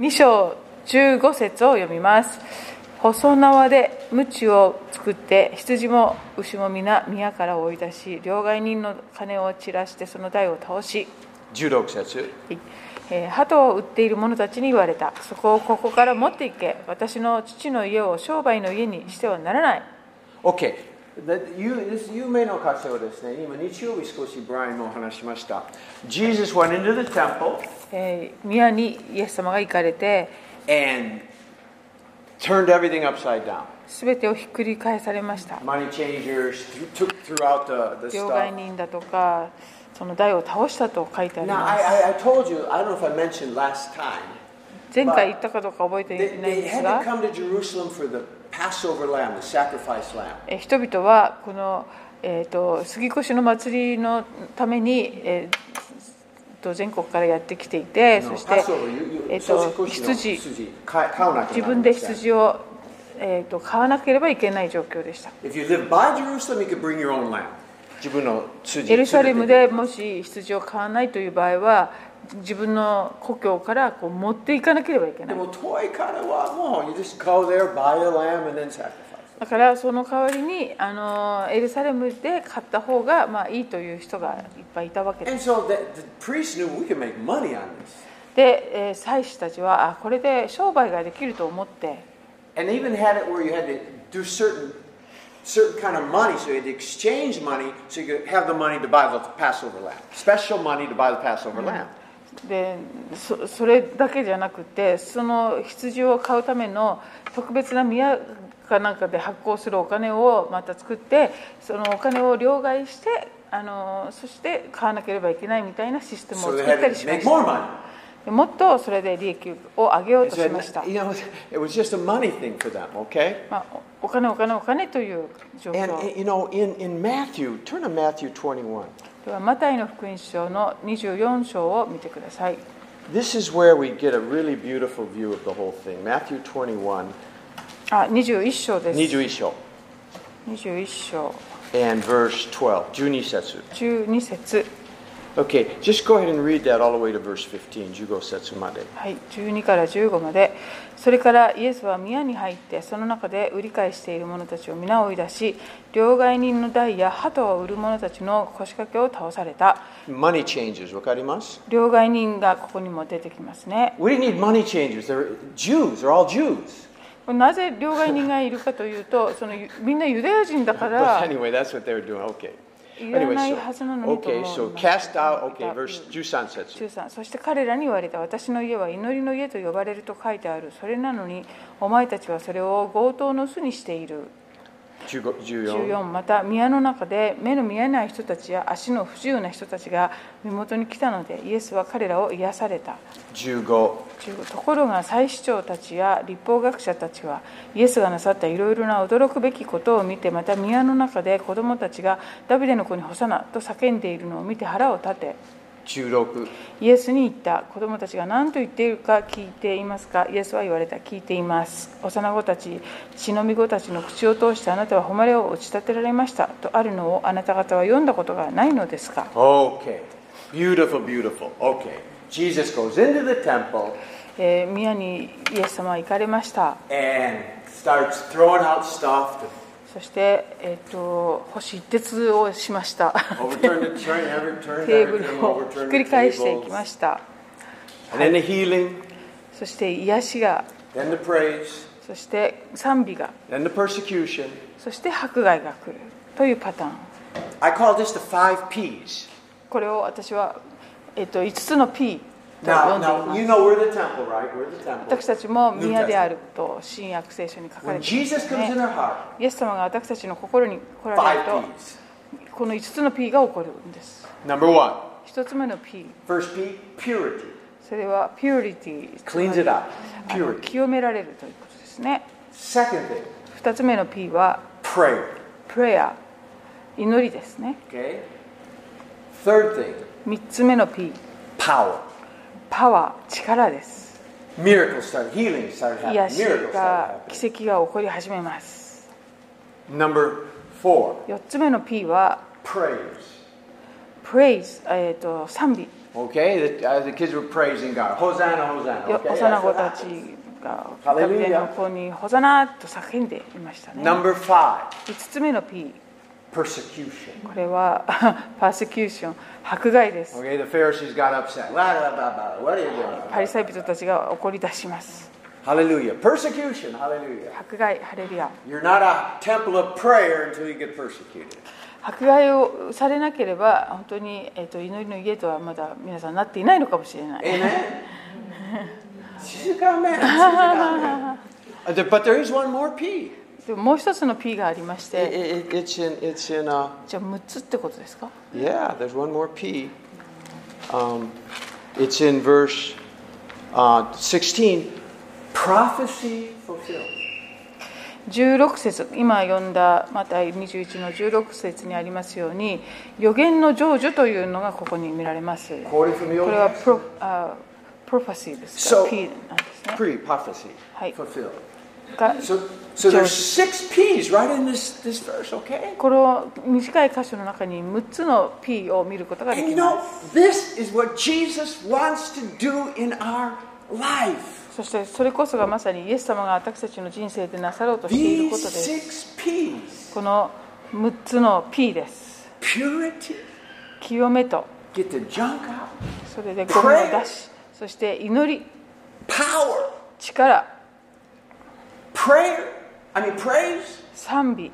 2章15節を読みます。細縄で鞭を作って羊も牛も皆宮から追い出し両替人の金を散らしてその台を倒し。16節。はい。えー鳩を売っている者たちに言われた。そこをここから持って行け。私の父の家を商売の家にしてはならない。OK で有名な箇所ですね今日曜日少しブライアンもお話ししました Jesus went into the temple えー宮にイエス様が行かれて and turned everything upside down 全てをひっくり返されました money changers took throughout the, the 両替人だとかその台を倒したと書いてあり now ます I, I told you I don't know if I mentioned last time 前回言ったかどうか覚えて they, いないん they です had to が come to Jerusalem for the Passover lamb the sacrifice lamb. えー人々はこの、えー、と杉越の祭りのために、えーと全国からやってきていてそして、えー、と羊自分で羊を、えー、と買わなければいけない状況でした。エルサレムでもし羊を買わないという場合は自分の故郷からこう持っていかなければいけない。だからその代わりにあのエルサレムで買った方がまあいいという人がいっぱいいたわけです。で、祭司たちはあこれで商売ができると思って。で、でそそれだけじゃなくてその羊を買うための特別な宮かなんかで発行するお金をまた作ってそのお金を両替してあのそして買わなければいけないみたいなシステムを作ったりしましたもっとそれで利益を上げようとしました、you know, it was just a money thing for them, okay? まあ、おお金お金お金という状 And 況 you know, in, in Matthew, turn to Matthew 21. ではマタイの福音書の24章を見てください This is where we get a really beautiful view of the whole thing. Matthew 21, あ21章です21章21章 and verse 12, 12節.12節 Okay, just go ahead and read that all the way to verse 15, 15節まで。はい、12から15までそれからイエスは宮に入ってその中で売り買いしている者たちを皆追い出し両替人の台や鳩を売る者たちの腰掛けを倒された Money changers, わかります両替人がここにも出てきますね We didn't need money changers. They're Jews. They're all Jews. なぜ両替人がいるかというとそのみんなユダヤ人だから anyway, that's what they were doing. Okay. いら Anyway, ないはずなの so, にと okay, 思 so う cast out, okay, verse 13節。13そして彼らに言われた私の家は祈りの家と呼ばれると書いてある。それなのにお前たちはそれを強盗の巣にしている。15 14 14また宮の中で目の見えない人たちや足の不自由な人たちが身元に来たのでイエスは彼らを癒された。15 15ところが祭司長たちや立法学者たちはイエスがなさったいろいろな驚くべきことを見てまた宮の中で子供たちがダビデの子に干さなと叫んでいるのを見て腹を立て16イエスに言った子供たちが何と言っているか聞いていますか？イエスは言われた。聞いています。幼子たち血のみ子たちの口を通してあなたは誉れを打ち立てられました。とあるのをあなた方は読んだことがないのですか？Okay. Beautiful, beautiful. Okay. Jesus goes into the temple. えー宮にイエス様は行かれました。And starts throwing out stuff to そして、えー、と星一徹をしました。テーブルをひっくり返していきました、そして癒しが。そして賛美が。そして迫害が来るというパターン。これを私は、えー、と5つの P 私たちも宮であると新約聖書に書かれています、ね。イエス様が私たちの心に来られるとこの5つの P が起こるんです。1つ目の P purity。それはピューリティ。清められるということですね。2つ目の P は prayer。祈りですね。3つ目の P。power。パワー力です Miracles start, healing started happening. 癒しが started 奇跡が起こり始めます. Number four, 4つ目の P は praise. praise、えー、と賛美 Okay, the, uh, the kids were praising God. Hosanna, Hosanna. よ Okay, 幼子た.ちがデの子にホザナと叫んでいましたね Number five, 5つ目の P これは、パーセキューション、迫害です。パリサイ人たちが怒り出します。ハレルヤ、パーセキューション、ハレルヤ。迫害、ハレルヤ。You're not a temple of prayer until you get persecuted. 迫害をされなければ、本当に、えー、と祈りの家とはまだ皆さんなっていないのかもしれない。Amen? 静かめ、静かめ。But there is one more P. でももう一つの P がありまし It- て it- it's in. It's in. Uh, じゃあ6つってことですか yeah, there's one more P. Um, it's in verse uh, 16. Prophecy fulfilled. 16節今読んだマタイ21の16節にありますように予言の成就というのがここに見られますこれは.プロあプロファシーですか So- なんですね Pre prophecy Hi. fulfilled. この短い箇所の中に6つの P を見ることができます。そしてそれこそがまさにイエス様が私たちの人生でなさろうとしていることです。この6つの P です。清めと、それで声を出し、そして祈り、力。Praise? 賛美。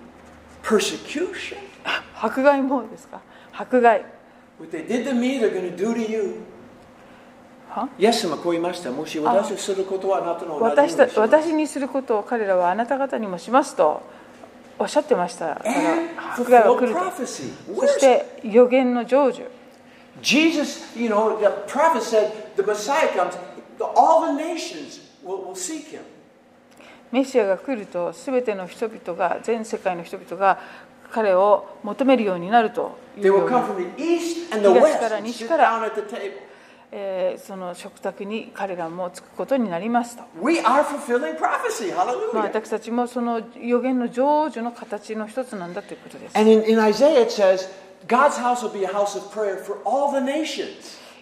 迫害もですか？迫害。What they did to me, they're going to do to you. イエス様こう言いました。もし私することはあなたの同じにします。私,私にすることを彼らはあなた方にもしますとおっしゃってました。そして予言の成就。メシアが来ると、すべての人々が、全世界の人々が彼を求めるようになるというふ、から西から、えー、その食卓に彼らもつくことになりますと。私たちもその予言の成就の形の一つなんだということです。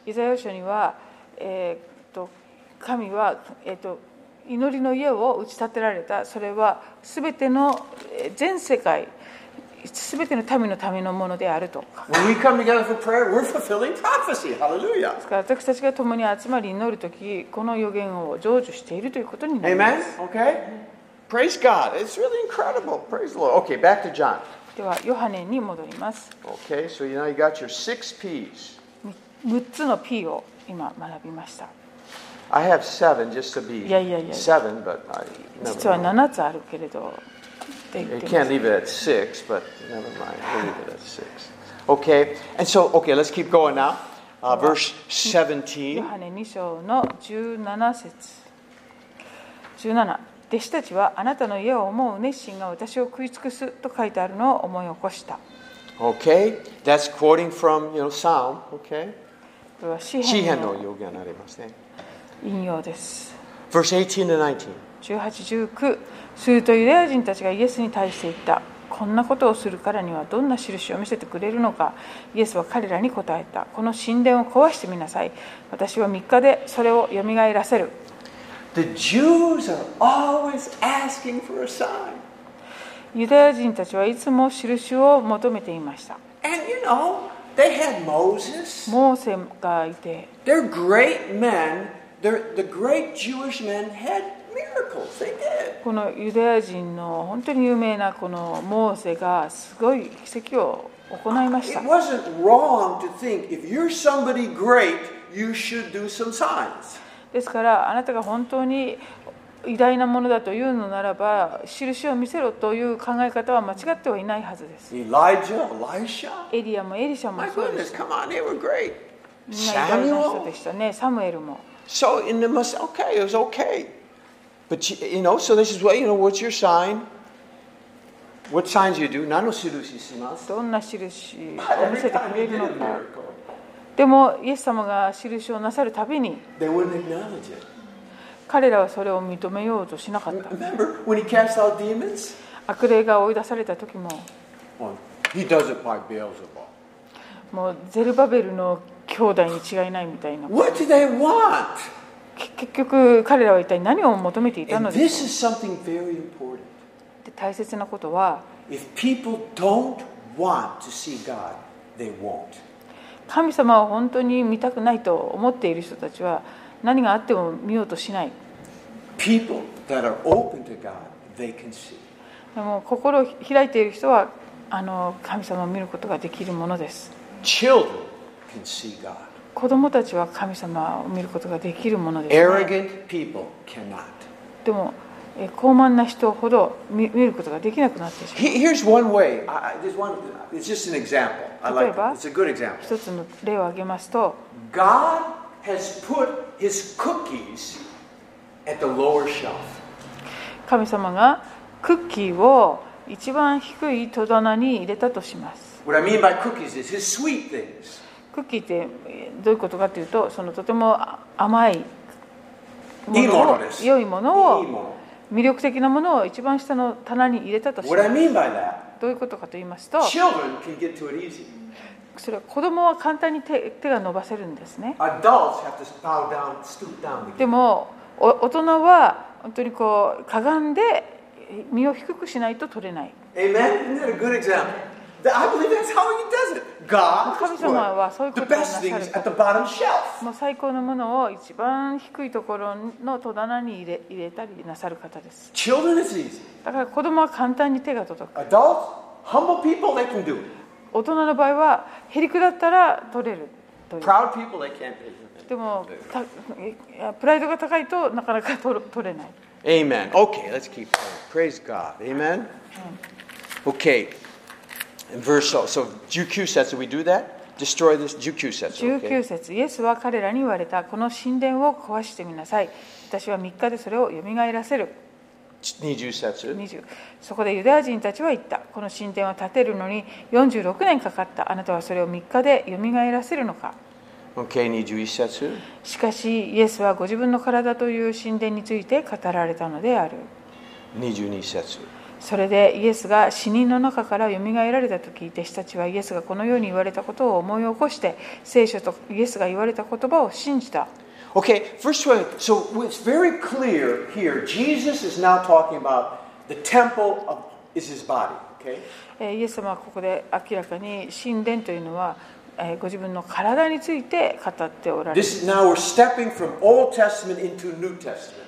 イザヤ書には、えー、と神は、えー、と祈りの家を打ち立てられた。それはすべての全世界すべての民のためのものであると。私たちが共に集まり祈る時この予言を成就しているということになります、ではヨハネに戻ります。六6つの P を今学びました。I have seven just to be Yeah, yeah, yeah. seven, but I 実は never mind. 7つあるけれどって言っ You てま can't す leave it at six, but never mind. We'll leave it at six. Okay, and so, okay, let's keep going now. Uh, verse ヨ 17. ハネ2章の17節17弟子たちはあなたの家を思う熱心が私を食い尽くすと書いてあるのを思い起こした Okay, that's quoting from, you know, Psalm. Okay. これは詩詩篇篇のの予言ありますね。引用です Verse 18 to 19. 1819するとユダヤ人たちがイエスに対して言ったこんなことをするからにはどんな印を見せてくれるのかイエスは彼らに答えたこの神殿を壊してみなさい私は3日でそれをよみがえらせる The Jews are always asking for a sign. ユダヤ人たちはいつも印を求めていました And you know, they had Moses. モーセがいて They're great men. このユダヤ人の本当に有名なこのモーセがすごい奇跡を行いました。ですからあなたが本当に偉大なものだというのならば印を見せろという考え方は間違ってはいないはずです。エリアもエリシャもエリアもエリシもそうです。サミエルもリシもエリシャ So in the must okay, it was okay. But you, you know, so this is what you know, what's your sign? What signs you do? 何の印します?どんな印を But 見 every せて time く he れる did の a か miracle, でもイエス様が印をなさるたびに.彼らはそれを認めようとしなかった Remember when he cast out demons? 悪霊が追い出された時も Oh, he does it by Beelzebub. もうゼルバベルの兄弟に違いないみたいな。結局彼らは一体何を求めていたのでしょう？で大切なことは神様を本当に見たくないと思っている人たちは何があっても見ようとしない。でも心を開いている人はあの神様を見ることができるものです。Can see God. 子供たちは神様を見ることができるものです、ね.でもえー高慢な人ほど見見ることができなくなってしまう He- Here's one way. I, there's one. It's just an example. I like. 例えば？It. It's a good example. 一つの例を挙げますと God has put His cookies at the lower shelf. 神様がクッキーを一番低い戸棚に入れたとします What I mean by cookies is His sweet things. クッキーってえーどういうことかというとそのとてもあ甘いもいいもの良いものを魅力的なものを一番下の棚に入れたとしま What I す mean by that, どういうことかと言いますと.それは子供は簡単に手手が伸ばせるんですね。でもお大人は本当にこうかがんで身を低くしないと取れない。Amen? 神様はそういうことなさるもう最高のものを一番低いところの戸棚に入れ,入れたりなさる方です。だから子供は簡単に手が届く。大人の場合は、へりくだったら取れる。でも、プライドが高いとなかなか取,取れない。Amen.Okay, let's keep going.Praise God.Amen.Okay.、うん Verse so, so Juku says, do we do that? Destroy this Juku says. 19 Okay. 節イエスは彼らに言われたこの神殿を壊してみなさい。私は3日でそれをよみがえらせる。20節20そこでユダヤ人たちは言ったこの神殿を建てるのに46年かかった。あなたはそれを3日でよみがえらせるのか。Okay, 21節しかしイエスはご自分の体という神殿について語られたのである。22節それでイエスが死人の中からよみがえられた時弟子たちはイエスがこのように言われたことを思い起こして聖書とイエスが言われた言葉を信じた Okay, first one. So it's very clear here. Jesus is now talking about the temple of is his body. Okay. えーイエス様はここで明らかに神殿というのはえーご自分の体について語っておられる This now we're stepping from Old Testament into New Testament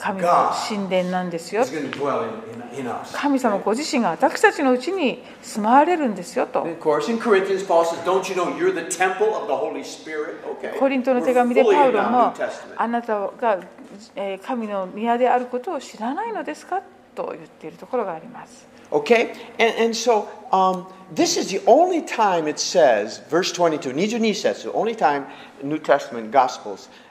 神の神殿なんですよ。神様ご自身が私たちのうちに住まわれるんですよと。コリントの手紙でパウロもあなたが神の宮であることを知らないのですかと言っているところがあります。Okay? And, so, this is the only time it says, verse 22, 22 says, the only time New Testament Gospels.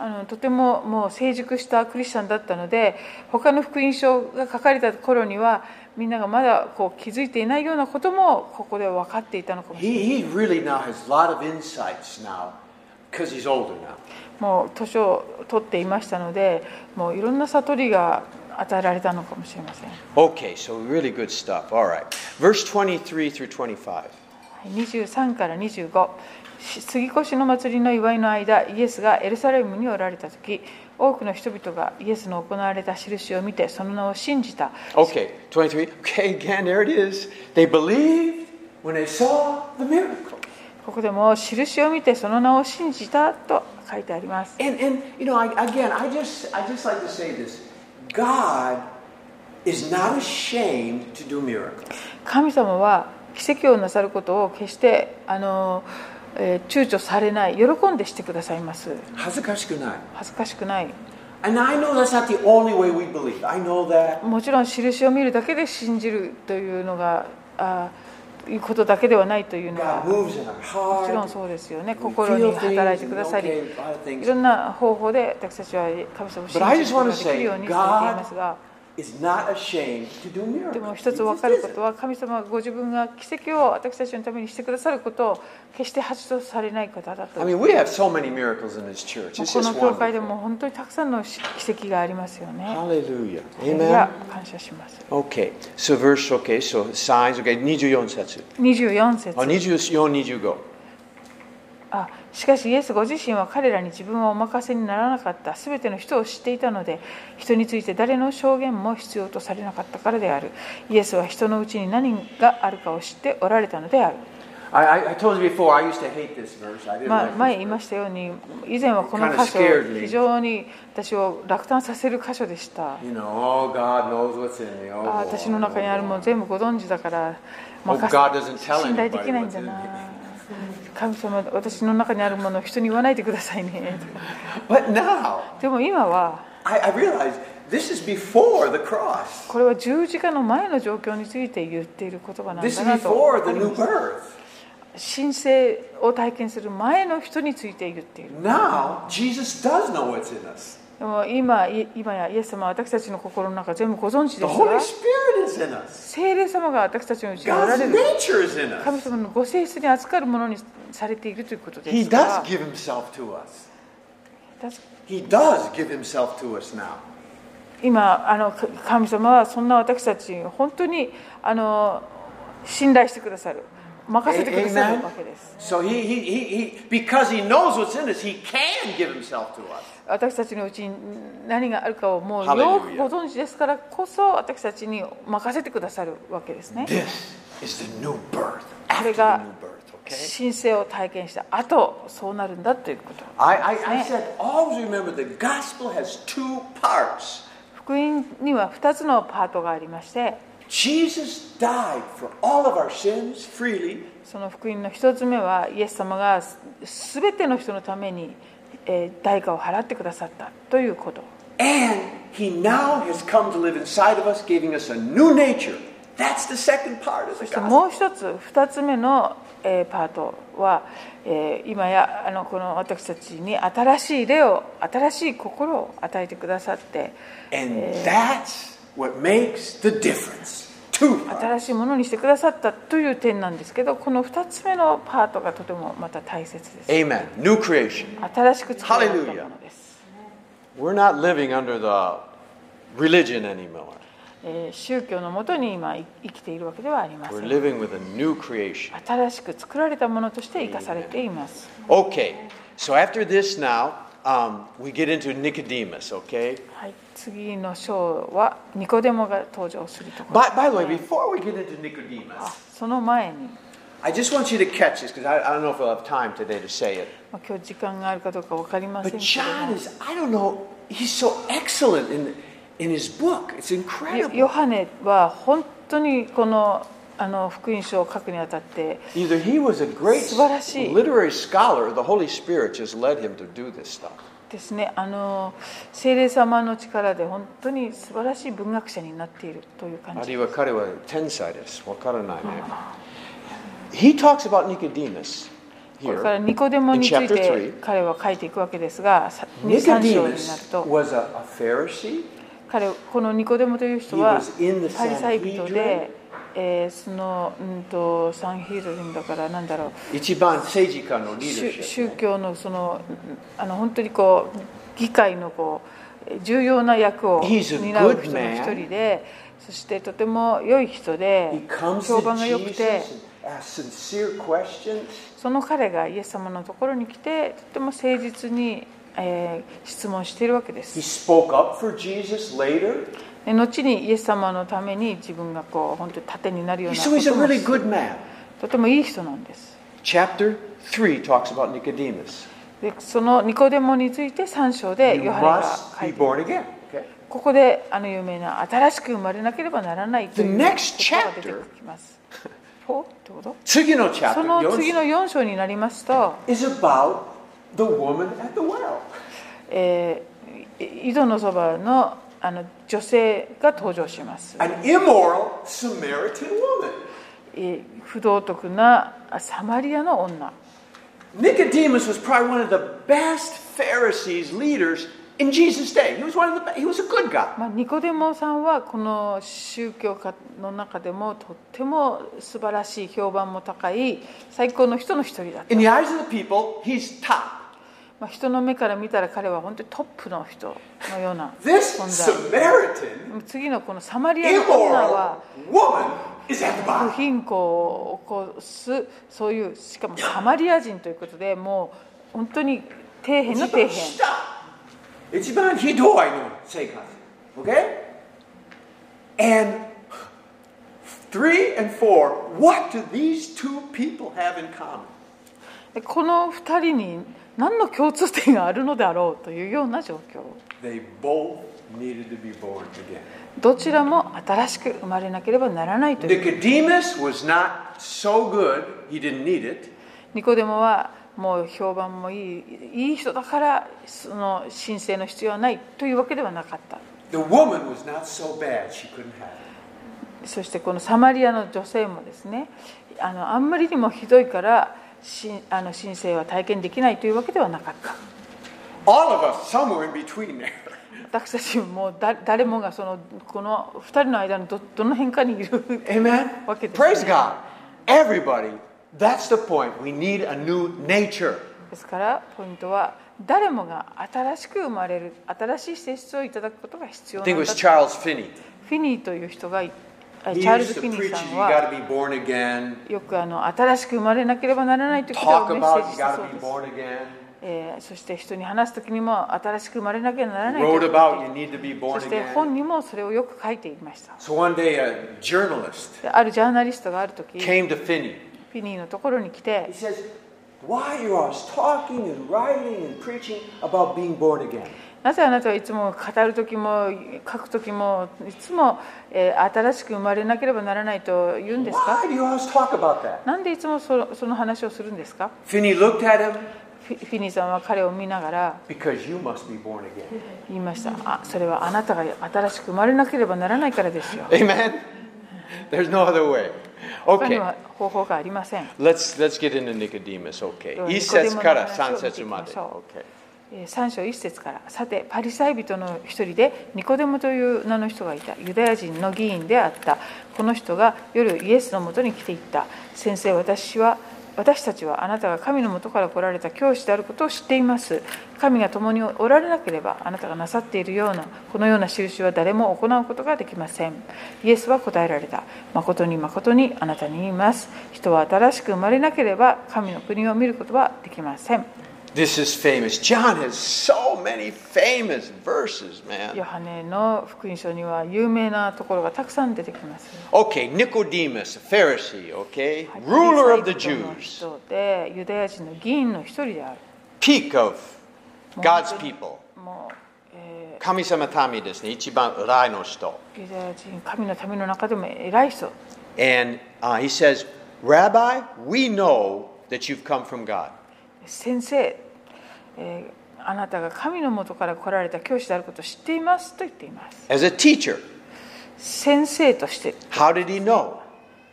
あのとてももう成熟したクリスチャンだったので他の福音書が書かれた頃にはみんながまだこう気づいていないようなこともここで分かっていたのかもしれない He, he really now has a lot of insights now because he's older now. もう年を取っていましたのでもういろんな悟りが与えられたのかもしれません Okay, so really good stuff. All right. Verse 23 through 25. 23から25し杉越の祭りの祝いの間イエスがエルサレムにおられた時多くの人々がイエスの行われた印を見てその名を信じた Okay, 23. Okay, again, there it is. They believed when they saw the miracle. ここでも印を見てその名を信じたと書いてあります And, and you know, I, again, I just, I just like to say this God is not ashamed to do miracles. 神様は奇跡をなさることを決してあの、えー躊躇されない喜んでしてくださいます恥ずかしくない。恥ずかしくない And I know that's not the only way we believe. I know that. もちろん印を見るだけで信じるというのがあいうことだけではないというのはもちろん.そうですよね心に働いてくださり.いろんな方法で私たちは神様を信じることができるようにされていますがでも一つわかることは神様はご自分が奇跡を私たちのためにしてくださることを決して恥とされない方だと。この教会でも本当にたくさんの奇跡がありますよね。ハレルヤ。エメン。感謝します。OK。So verse, OK。So size, OK。24節。24節。24、25。あ。しかしイエスご自身は彼らに自分はお任せにならなかったすべての人を知っていたので人について誰の証言も必要とされなかったからであるイエスは人のうちに何があるかを知っておられたのである I, I, I told you before, I used to hate this verse. I didn't ま前言いま.したように以前はこの箇所.非常に私を落胆させる箇所でした You know, oh, God knows what's in me. Oh, あ私の中にあるもの全部ご存知だから Oh, 任せ信頼できないん what's in な me. 神様私の中にあるものを人に言わないでくださいね。But now, でも今はこれは十字架の前の状況について言っている言葉なんですと思い神聖を体験する前の人について言っている。Now, でも今い今やイエス様は私たちの心の中全部ご存知 The です Holy が Spirit is in us. 聖霊様が私たちのうちにおら God's れる nature is in 神 us. 様のご性質に扱うものにされているということで He すから does give himself to us. That's- He does give himself to us now. 今あのか神様はそんな私たちに本当にあの信頼してくださる任せてくださる。私たちのうちに何があるかをもうよくご存知ですからこそ私たちに任せてくださるわけですね。これが神聖を体験した後そうなるんだということです、ね。福音には2つのパートがありまして。Jesus died for all of our sins freely, その福音の1つ目はイエス様が全ての人のためにえー代価を払ってくださったということ and he now has come to live inside of us, giving us a new nature. That's the second part of そ the して gospel. もう一つ2つ目のえーパートはえー今やあのこの私たちに新しい霊を新しい心を与えてくださって And that's what makes the difference. 新しいものにしてくださったという点なんですけどこの2つ目のパートがとてもまた大切です Amen. New creation. 新しく作られたものです We're not living under the religion anymore. えー宗教のもとに今生きているわけではありませ We're ん living with a new creation. 新しく作られたものとして生かされています Okay, so after this now, um, we get into Nicodemus, okay? はい、次の章はニコデモが登場するところ By, by the way, before we get into Nicodemus, あその前に、 I just want you to catch this because I, I don't know if we'll have time today to say it. まあ、今日時間があるかどうか分かりません But け John ど is, I don't know, he's so excellent in, in his book. It's もヨ incredible. ヨハネは本当にこの あの福音書を書くにあたってですね、あの聖霊様の力で本当に素晴らしい文学者になっているという感じです。あるいは彼は天才です。わからないね。ニコデモについて彼は書いていくわけですが、ニコデモに。彼このニコデモという人はパリサイ人で。えーその、うん、とサンヒールリンだからなんだろう一番政治家のリーダー宗シップ宗教のそのあの本当にこう議会のこう重要な役を担う人の.一人でそしてとても良い人で評判が良くて.その彼がイエス様のところに来てとても誠実に、えー質問しているわけです後にイエス様のために自分がこう本当に盾になるようなこと,もとてもいい人なんです。Chapter 3 talks about でそのニコデモについて3章でヨハネが。ここであの有名な新しく生まれなければならないという言が出てきます。次の,その次の4章になりますと、えー、井戸のそばのあの女性が登場します。An immoral Samaritan woman. えー不道徳なあサマリアの女。Nicodemus was probably one of the best Pharisees leaders in Jesus' day. He was one of the he was a good guy. まあ、ニコデモさんはこの宗教家の中でもとっても素晴らしい評判も高い最高の人の一人だった In the eyes of the people, he's top. まあ、人の目から見たら彼は本当にトップの人のような。次のこのサマリア人は、不貧困を起こす、そういう、しかもサマリア人ということで、もう本当に底辺の底辺。一番ひどいの生活。OK? And three and four, what do these two people have in common? この二人に何の共通点があるのであろうというような状況.どちらも新しく生まれなければならないという so good. ニコデモはもう評判もいいいい人だからその申請の必要はないというわけではなかった so bad. そしてこのサマリアの女性もですねあのあんまりにもひどいからししあの神聖は体験できないというわけではなかった 私たちもだ誰もがそのこの2人の間のど,どの辺かにいる Amen? です、Praise God! Everybody! That's the point. We need a new nature. ですからポイントは誰もが新しく生まれる新しい性質をいただくことが必要なん。フィニーという人がチャールズ・フィニーさんはよくあの新しく生まれなければならないと聞いたメッセージしてそうです、えー、そして人に話すときにも新しく生まれなければならないと聞いてそして本にもそれをよく書いていました。あるジャーナリストがあるときフィニーのところに来て Why are you always talking and writing and preaching about being born again? なぜあなたはいつも語る時も書く時もいつも、えー新しく生まれなければならないと言うんですか?なんでいつもそその話をするんですか？フィニーさんは彼を見ながら.言いましたあそれはあなたが新しく生まれなければならないからですよ. There's no other way. Okay. Let's let's get into Nicodemus. Okay. では一節からニコデモの話を見ていきましょう三節まで。Okay. 3章1節からさてパリサイ人の一人でニコデモという名の人がいた。ユダヤ人の議員であった。この人が夜イエスのもとに来ていった。先生私は私たちはあなたが神のもとから来られた教師であることを知っています。神が共におられなければあなたがなさっているようなこのような印は誰も行うことができません。イエスは答えられた。誠に誠にあなたに言います。人は新しく生まれなければ神の国を見ることはできません。This is famous. John has so many famous verses, ヨ man. ハネの福音書には有名なところがたくさん出てきます。 Okay, Nicodemus, a Pharisee, okay? はい Ruler of the パリサイ人の Jews. 人でユダヤ人の議員の一人である。 Peak of God's people. もう、え神様民ですね。一番偉いの人。ーユダヤ人、神の民の中でも偉い人。 And uh, he says, Rabbi, we know that you've come from God. 先生、 えーあなたが神のもとから来られた教師であることを知っていますと言っています。As a teacher, 先生として、how did he know?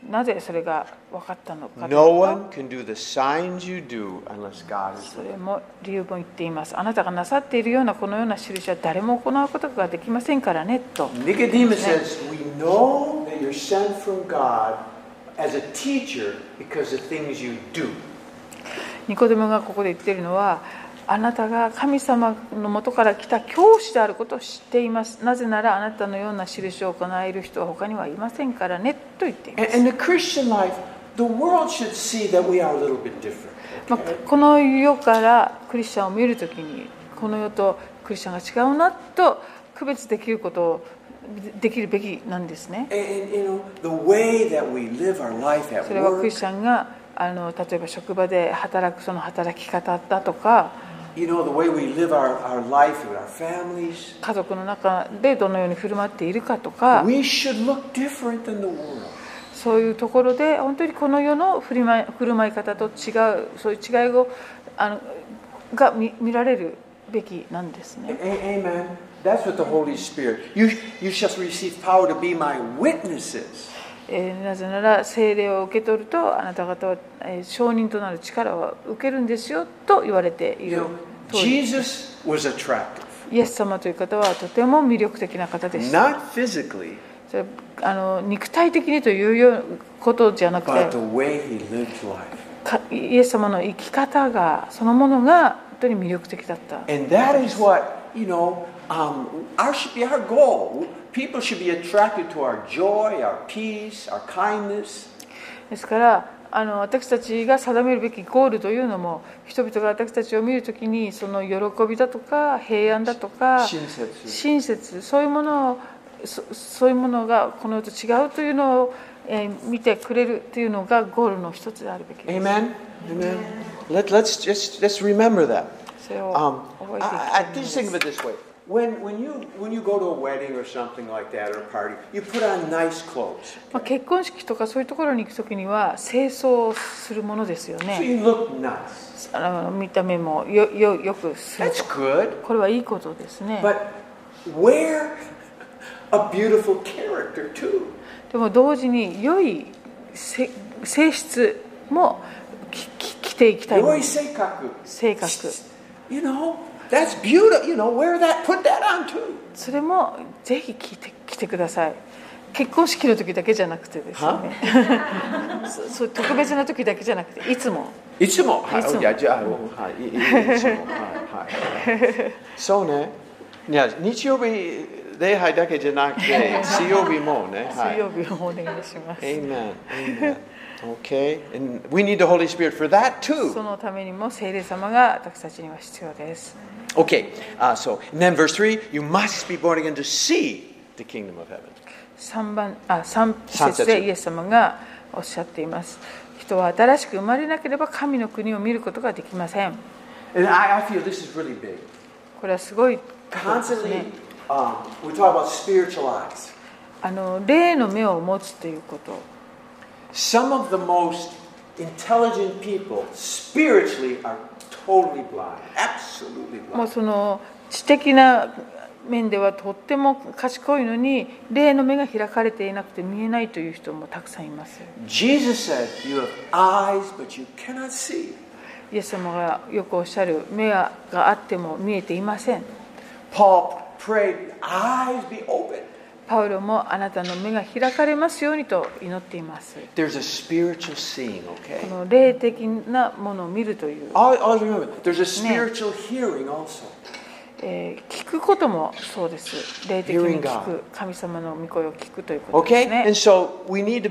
なぜそれが分かったのか No と one can do the signs you do unless God is それも理由も言っています。あなたがなさっているようなこのような印は誰も行うことができませんからねと。Nicodemus says, We know that you're sent from God as a teacher because of things you do. ニコデモがここで言っているのはあなたが神様のもとから来た教師であることを知っています。なぜならあなたのような印を行える人は他にはいませんからねと言っています、life, the world should see that we are a little bit different. まあ、この世からクリスチャンを見るときにこの世とクリスチャンが違うなと区別できることをできるべきなんですね。それはクリスチャンがあの例えば職場で働くその働き方だとか家族の中でどのように振る舞っているかとかそういうところで本当にこの世の振,る舞い方と違うそういう違いをあのが見,見られるべきなんですね。えーなぜなら聖霊を受け取るとあなた方は、えー証人となる力を受けるんですよと言われている attractive. イエス様という方はとても魅力的な方でした。Not physically, それあの肉体的にというようなことじゃなくて the way he lived life. かイエス様の生き方がそのものが本当に魅力的だった。And that is what, you know, Um, our should be our goal. People should be attracted to our joy, our peace, our kindness. ですからあの私たちが定めるべきゴールというのも人々が私たちを見るときにその喜びだとか平安だとか親切そういうものをそ,そういうものがこの世と違うというのを、えー、見てくれるというのがゴールの一つであるべき。let's just, let's remember that. それを覚えていきたいです。When, when, you, when you go to a wedding or something like that or a party, you put on nice clothes. まあ、結婚式とかそういうところに行くときには清掃するものですよ So ね you look nice. あの見た目もよよよくする That's good. これはいいことですね But wear a beautiful character too. でも同時に良いせ性質もきき着ていきたいもの Yoi seikaku. 性格 You know, that's beautiful. You know, wear that, put that on too. それもぜひ着て着てください結婚式の時だけじゃなくてですね そそう特別な時だけじゃなくていつもいつも？はい。いつもいやじゃあ、はい。いいいつも。はい。はい。そうね。いや、日曜日、礼拝だけじゃなくて、水曜日もね。はい。水曜日をお願いします、Amen. Amen. Okay. And we need the Holy Spirit for that そ too. のためにも聖霊様が私たちには必要です Okay. Uh, so, and then verse 3 you must be born again to see the kingdom of heaven. 3番あ3三節節でイエス様がおっしゃっています人は新しく生まれなければ神の国を見ることができません And I, I feel this is really big. これはすごいことです Constantly, ね um, we talk about spiritual eyes. あの霊の目を持つということ Some of the most intelligent people spiritually are totally blind. Absolutely もう.その知的な面ではとっても賢いのに霊の目が開かれていなくて見えないという人もたくさんいます Jesus said, You have eyes, but you cannot see. イエス様がよくおっしゃる目があっても見えていません Paul prayed, Eyes be open. パウロもあなたの目が開かれますようにと祈っています。A spiritual seeing, okay? この霊的なものを見るという。聞くこともそうです。霊的に聞く。神様の御声を聞くということですね。ね、okay? so really、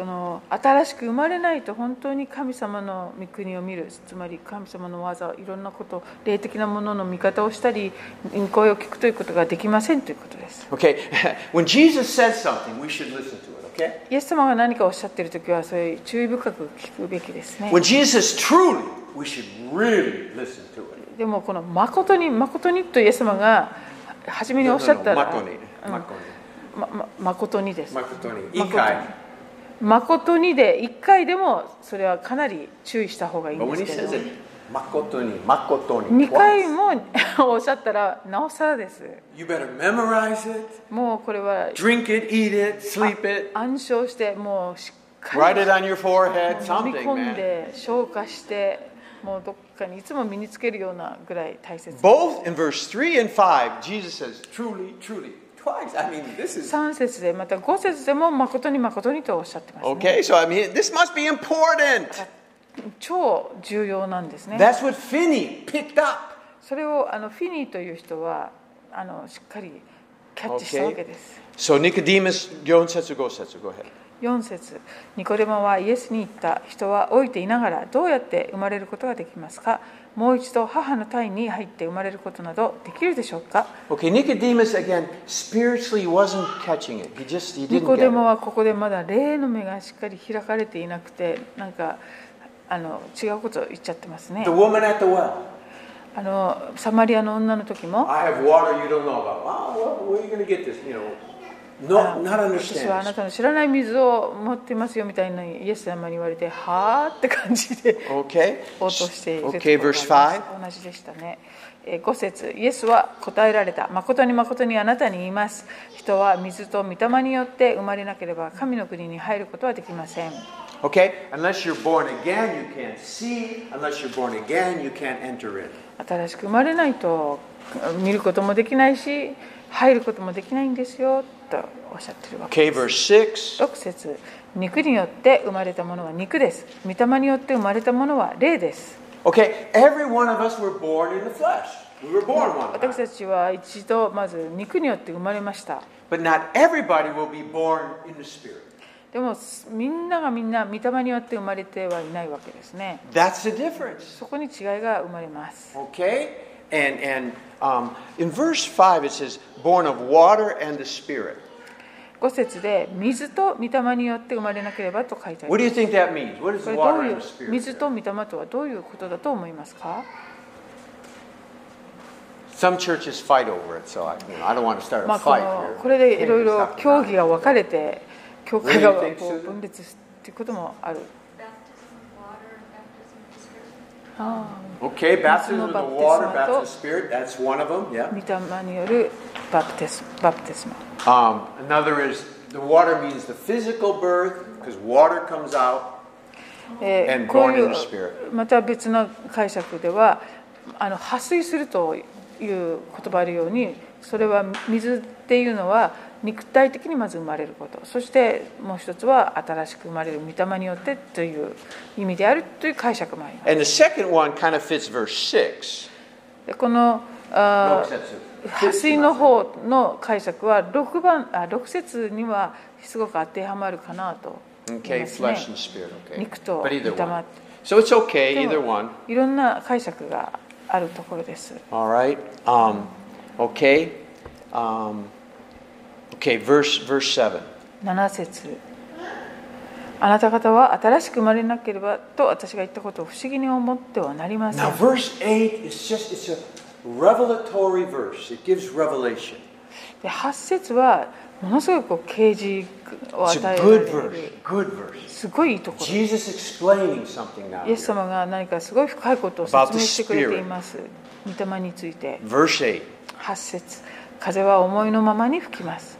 その新しく生まれないと本当に神様の御国を見るつまり神様の技いろんなこと霊的なものの見方をしたり御声を聞くということができませんということです Okay? when Jesus says something, we should listen to it, okay? イエス様が何かおっしゃっている時はそれ注意深く聞くべきですね When Jesus truly, we should really listen to it. でもこの誠に誠にとイエス様が初めにおっしゃったら No, no, no, うん.まま誠にです。誠に Ikai. 誠にで一回でもそれはかなり注意した方がいいんですけど it, makotoni, makotoni, 二回 twice, もおっしゃったらなおさらです。you better memorize it, もうこれは drink it, eat it, sleep it, 暗唱してもうしっか write り it on your forehead, 飲み something, 込ん.で消化してもうどっかにいつも身につけるようなぐらい大切。Both in verse 3 and 5, Jesus says, truly, truly, 3節でまた5節でも誠に誠にとおっしゃってます、ね。Okay, 超重要なんですね。That's what Finney それをあのフィニーという人はあのしっかりキャッチしたわけです。4節ニコデモはイエスに言った人は老いていながらどうやって生まれることができますかもう一度母の体に入って生まれることなどできるでしょうか Okay, Nicodemus again spiritually wasn't catching it. He just he ニ didn't コデ get モ it. はここでまだ霊の目がしっかり開かれていなくてなんかあの違うことを言っちゃってますね The。woman at the well. あのサマリアの女の時も I have water you don't know about. Oh, well, where are you going to get this? You know, 私はあな.たの知らない水を持ってますよみたいなイエス様に言われてはあって感じで Okay. 応答している Okay, があり verse ます 5. 同じでしたね。えー5節イエスは答えられた誠に誠にあなたに言います人は水と御霊によって生まれなければ神の国に入ることはできません Okay? Unless you're born again, you can't see. Unless you're born again, you can't enter in. 新しく生まれないと見ることもできないし入ることもできないんですよとおっしゃってるわけ Okay, verse 6. 6節肉によって生まれたものは肉です御霊によって生まれたものは霊です Okay, every one of us were born in the flesh. We were born one 私.たちは一度まず肉によって生まれました But not everybody will be born in the spirit. でもみんながみんな御霊によって生まれてはいないわけですね That's the difference. そこに違いが生まれます Okay? And and um, in verse 5 it says, born of water and the spirit. 5節で水と御霊によって生まれなければと書いてあり What ま do す you think that means? What is これどういう?水と御霊とはどういうことだと思いますか Some churches fight over it, so I, you know, I don't want to start ま a fight の here. これでいろいろ競技が分かれて教会が What do? 分裂っていうこともある Baptism of water and baptism of the Spirit. あ Okay, baptism of the water, Baptism of the spirit, that's one of them, あ yeah. 御霊によるバプテスバプテスマ Um, another is the water means the physical birth, because water comes out. えー And こう born い in the う Spirit. また別の解釈ではあの破水するという言葉あるようにそれは水っていうのは肉体的にまず生まれることそしてもう一つは新しく生まれる御霊によってという意味であるという解釈もあります。この破水の方の解釈は6番あ6節にはすごく当てはまるかなと、肉と。いろんな解釈があるところです。All ー、Okay, verse, verse 7. 7節あなた方は新しく生まれなければと私が言ったことを不思議に思ってはなりません。Now, 8節はものすごく啓示を与えているすごいいいところ。イエス様が何かすごい深いことを説明してくれています。御霊について。8節風は思いのままに吹きます。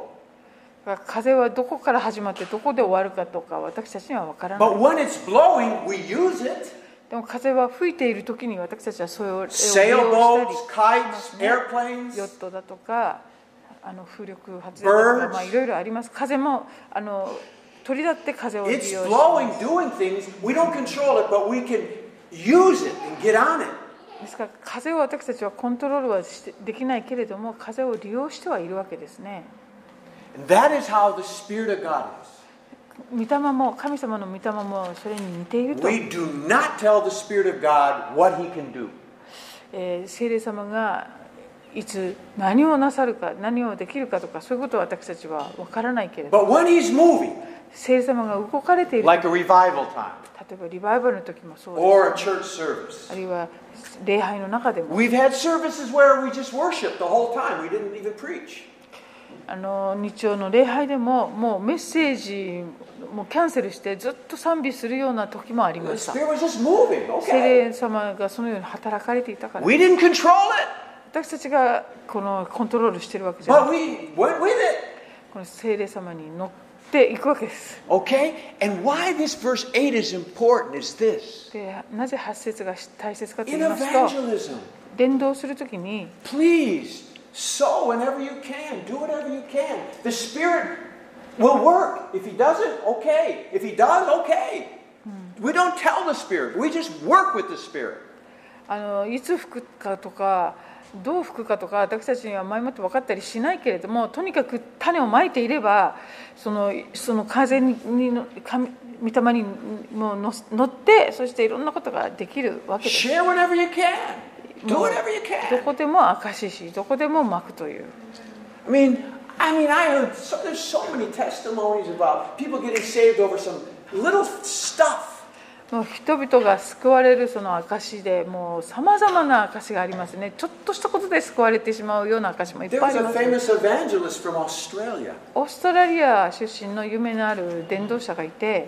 風はどこから始まってどこで終わるかとか私たちには分からない But when it's blowing, we use it. でも風は吹いている時に私たちはそれを利用したり.ヨットだとかあの風力発電だとか、まあ、いろいろあります風もあの鳥だって風を利用しま blowing, す.ですから風を私たちはコントロールはしてできないけれども風を利用してはいるわけですね And that is how the Spirit of God is. 御霊も神様の御霊もそれに似ていると、 We do not tell the Spirit of God what He can do. えー聖霊様がいつ何をなさるか何をできるかとかそういうことは私たちは分からないけれど But when He's moving, 聖霊様が動かれている like a revival time 例えばリバイバルの時もそうです or a church service, あるいは礼拝の中でも we've had services where we just worship the whole time. We didn't even preach. あの日曜の礼拝でももうメッセージもキャンセルしてずっと賛美するような時もありました Spirit was just moving. 聖 Okay. 霊様がそのように働かれていたから We didn't control it, 私たちがこのコントロールしてるわけじゃな but く we went with it. この聖霊様に乗っていくわけです Okay? And why this verse 8 is important is this. でなぜ8節が大切かと In 言いますと evangelism, 伝道する時に please sow whenever you can, do whatever you can. The Spirit will work. If He doesn't, okay. If He does, okay. We don't tell the Spirit, we just work with the Spirit. あのいつ吹くかとかどう吹くかとか私たちには前もって分かったりしないけれどもとにかく種をまいていればそのその風ににの神御霊にも乗ってそしていろんなことができるわけです Share whatever you can. ど,こでも明かしし、どこでも巻くという。人々が救われるその証でもうさまざまな証がありますね。ちょっとしたことで救われてしまうような証しもいっぱいす、ね、オーストラリア出身の夢のある伝道者がいて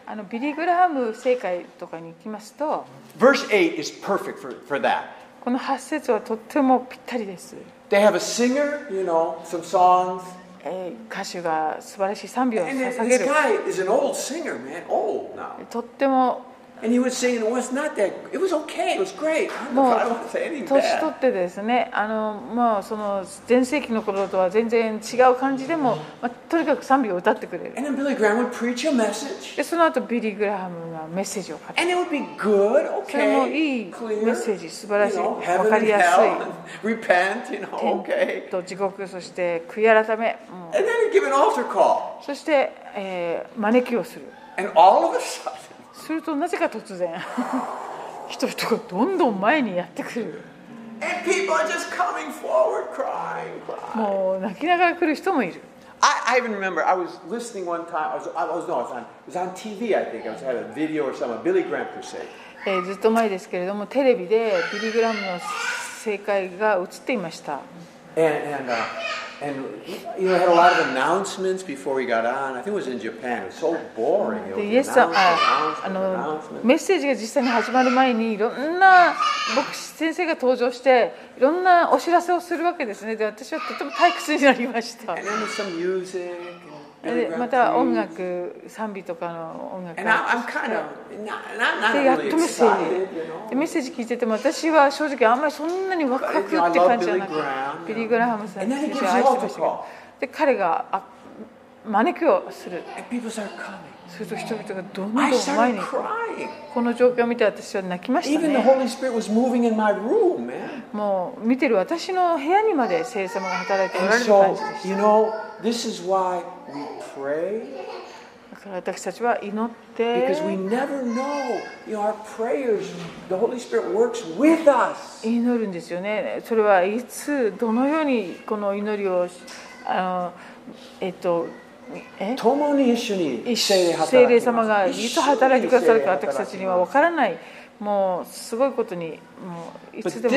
あのビリグラム正解とかに行きますと、この8節はとってもぴったりです。They have a singer, you know, some songs. 歌手が素晴らしい賛美を捧げる。とっても年取ってですね、あのまあ、その前世紀の頃とは全然違う感じでも、とにかく賛美歌ってくれる。その後ビリー・グラハムがメッセージを書い、それもいいメッセージ、素晴らしい、分かりやすい。と地獄、そして悔い改め、そして、えー、招きをする。するとなぜか突然人々がどんどん前にやってくる.もう泣きながら来る人もいる I, I even remember I was listening one time. I was, I was no, it was on, it was on TV. I think I was had a video or something. A Billy Graham crusade. えーずっと前ですけれどもテレビでビリー・グラムの正解が映っていました And and uh, and you know, had a lot of announcements before we got on. I think it was in Japan. It was so boring. It で was イエスさんああのメッセージが実際に始まる前にいろんな牧師先生が登場していろんなお知らせをするわけですねで私はとても退屈になりました And then some music. また音.楽賛美とかの音楽。でやっとメッセージ.メッセージ聞いてても私は正直あんまりそんなにワクワクって感じじゃなくてビリー・グラハムさん愛してましたけ altar どで彼があ招きをするすると人々がどんどん前にこの状況を見て私は泣きました、ね。もう見てる私の部屋にまで聖様が働いておられる感じでした。だから私たちは祈って祈るんですよね。それはいつ、どのようにこの祈りをあの、えっと共に一緒に,精霊様がいつ働いてくださるか私たちには分からない。もうすごいことにもういつで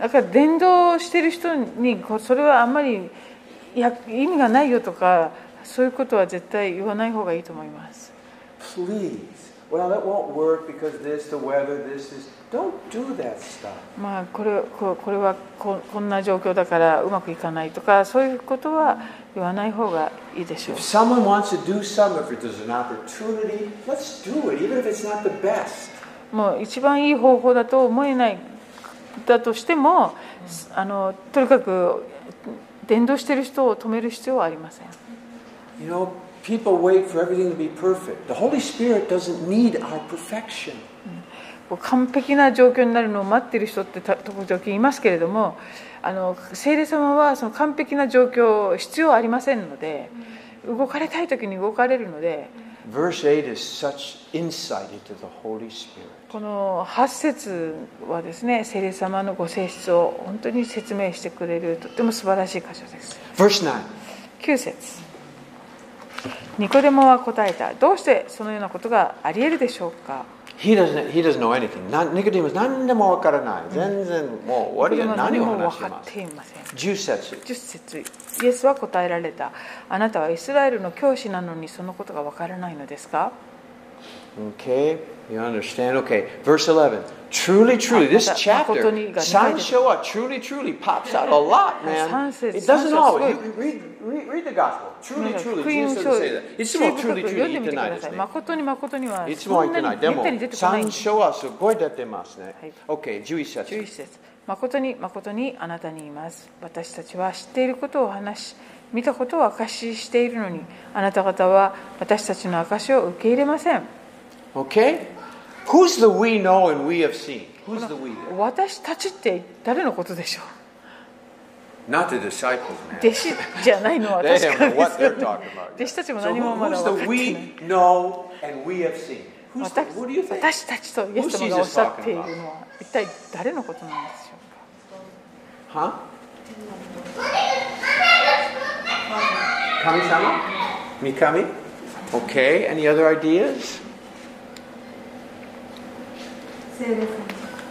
だから伝道してる人にそれはあんまり意味がないよとかそういうことは絶対言わない方がいいと思います。Please. Well, that won't work because this, the weather, this, this. Don't do that stuff. まあこれここれはここんな状況だからうまくいかないとかそういうことは言わない方がいいでしょう If someone wants to do something, if there's an opportunity, let's do it, even if it's not the best. もう一番いい方法だと思えないだとしてもあのとにかく伝道してる人を止める必要はありません You know, People wait for everything to be perfect. The Holy Spirit doesn't need our perfection. 完璧な状況になるのを待っている人って時々いますけれどもあの聖霊様はその完璧な状況必要ありませんので動かれたい時に動かれるのでこの8節はですね聖霊様のご性質を本当に説明してくれるとても素晴らしい箇所です。9節ニコデモは答えたどうしてそのようなことがあり得るでしょうか？He doesn't, he doesn't know anything. なニコディモス何でもわからない。全然もう終わりが何をも話してます？いません10節。10節イエスは答えられたあなたはイスラエルの教師なのにそのことがわからないのですか？Okay, you understand? Okay, verse 11. Truly, truly, this chapter, 誠にが二回出て Sanshoa, truly, truly pops out a lot, man. It doesn't always. す You read, read, read the gospel. Truly, か truly, Jesus 書 doesn't say that. いつも truly, く truly 言ってないですね。誠に誠にはいつもは言ってない。でもそんなにめったに出てこないんです参照はすごい出てますね。はい OK、11節。11節誠に誠にあなたに言います私たちは知っていることを話し見たことを証ししているのにあなた方は私たちの証しを受け入れません Okay? Who's the we know and we have seen? Who's the we there? 私たちって誰のことでしょ Not the disciples, う man. 弟子じゃないのは They 確か don't know で what す they're よね talking about. 弟子たちも So 何 who- もまだ who's 分か the ってない we know and we have seen? Who's the, 私 who do you think? 私たちとイエス様がおっしゃっているのは一体誰のことなんでしょうか Huh? Kami-sama? Mikami? Okay, any other ideas? 聖霊様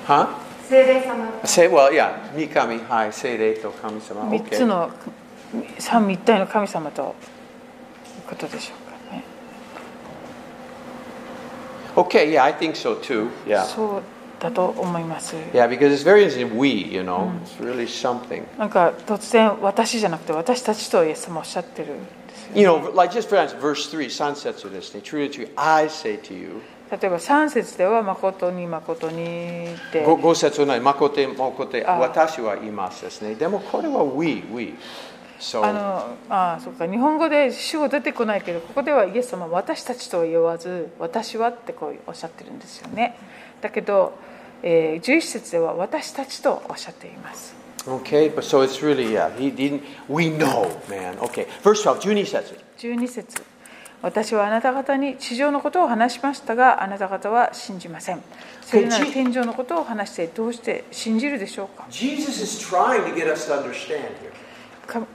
Huh? 聖霊様 Say, well, yeah, Mikami, hi, Seirei to Kami-sama. 3つ Okay. の三位一体の神様ということでしょうかね Okay, yeah, I think so too. Yeah. そうだと思います Yeah, because it's very interesting, we, you know, it's really something. なんか突然私じゃなくて私たちとイエス様おっしゃってるんですよ You know, like just for instance, verse 3, Sansetsu desu ne, truly, truly, I say to you, 例えば3節では誠に誠にってごご節のマコテモコテあ私はいますですね。でもこれは we, we. So, あのあそうか日本語で主語出てこないけどここではイエス様は私たちとは言わず私はってこうおっしゃってるんですよねだけど、えー、11節では私たちとおっしゃっています okay, but so it's really, yeah, he didn't, we know, man. Okay, verse 12, 12節。12節私はあなた方に地上のことを話しましたがあなた方は信じませんそれなら天上のことを話してどうして信じるでしょう.か？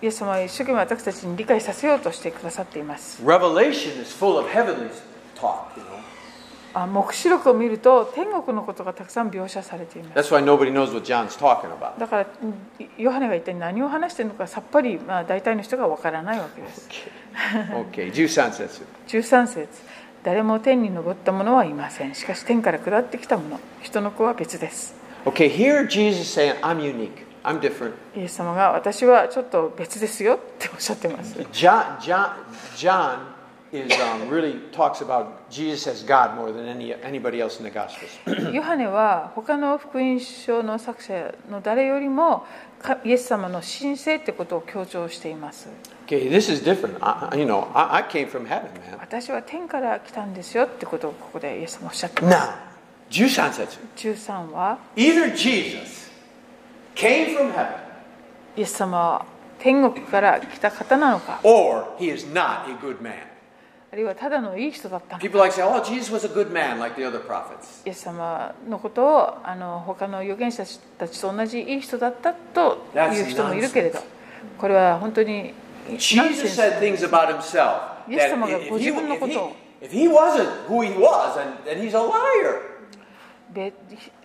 イエス様は一生懸命私たちに理解させようとしてくださっています Revelation is full of heavenly talk, you know. あ黙示録を見ると天国のことがたくさん描写されています。That's why nobody knows what John's talking about. だからうんヨハネが一体何を話しているのかさっぱり、まあ、大体の人がわからないわけです。Okay, 13節。13節。誰も天に昇った者はいません。しかし天から下ってきた者。人の子は別です。Okay, here Jesus saying, I'm unique, I'm different. イエス様が私はちょっと別ですよっておっしゃってます。John, John, John is um, really talks about Jesus as God more than any, anybody else in the Gospels. ヨハネは他の福音書の作者の誰よりもかイエス様の神聖ってことを強調しています Okay, this is different. I- you know, I, I came from heaven, man. 私は天から来たんですよってことをここでイエス様おっしゃってます Now, 13節。13は Either Jesus came from heaven イエス様は天国から来た方なのか or he is not a good man. あるいはただのいい人だった。イエス様のことをあの他の預言者たちと同じいい人だったという人もいるけれど、これは本当に。イエス様がご自分のことを。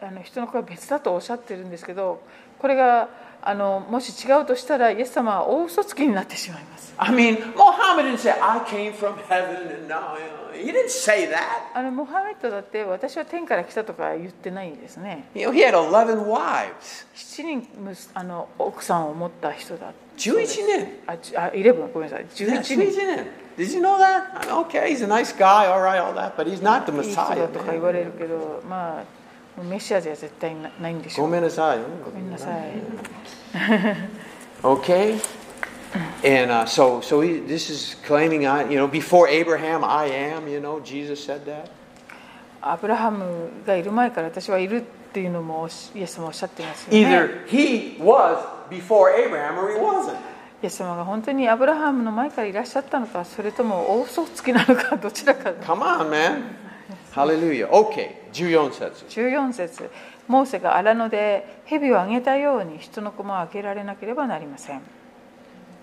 あの人の子は別だとおっしゃってるんですけど、これが。あのもし違うとしたらイエス様は大嘘つきになってしまいます I mean, Muhammad didn't say, I came from heaven and now, he didn't say that. あのモハメッドだって私は天から来たとか言ってないですね You know, he had 11 wives. 7人あの奥さんを持った人だ11人.あじあ11ごめんなさい Yeah, 11人11 Did you know that? Okay, he's a nice guy, all right, all that, but he's not the Messiah. とメシアじゃ絶対なないんでしょうごめんなさい。ごめんなさい Okay? And uh, so, so he, this is claiming, I, you know, before Abraham, I am, you know, Jesus said that. アブラハムがいる前から私はいるっていうのもイエス様おっしゃってますよね Either he was before Abraham or he wasn't. イエス様が本当にアブラハムの前からいらっしゃったのかそれとも大嘘つきなのかどちらか Come on, man. Hallelujah. Okay, 14節。14節モーセが荒野で蛇をあげたように人の子もあげられなければなりません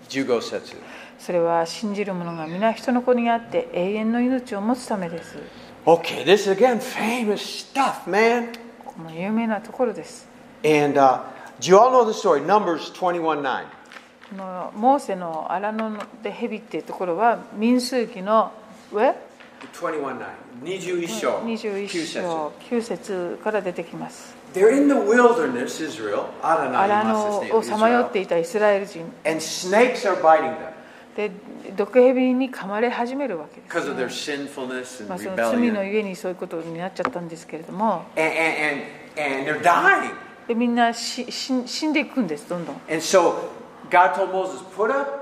15節。それは信じる者が皆人の子にあって永遠の命を持つためです Okay, this is again famous stuff, man. 有名なところです。And uh, do you all know the story? Numbers 21 9. このモーセの荒野で蛇っていうところは民数記の上21 9. 21章。21章9節から出てきます。They're in the wilderness, Israel. 荒野をさまよっていたイスラエル人 And snakes are biting them で毒蛇に噛まれ始めるわけです、ね。まあ、その罪の.ゆえにそういうことになっちゃったんですけれども And, and, and, and they're dying. でみんなしし死んでいくんですどんどん And so God told Moses, put up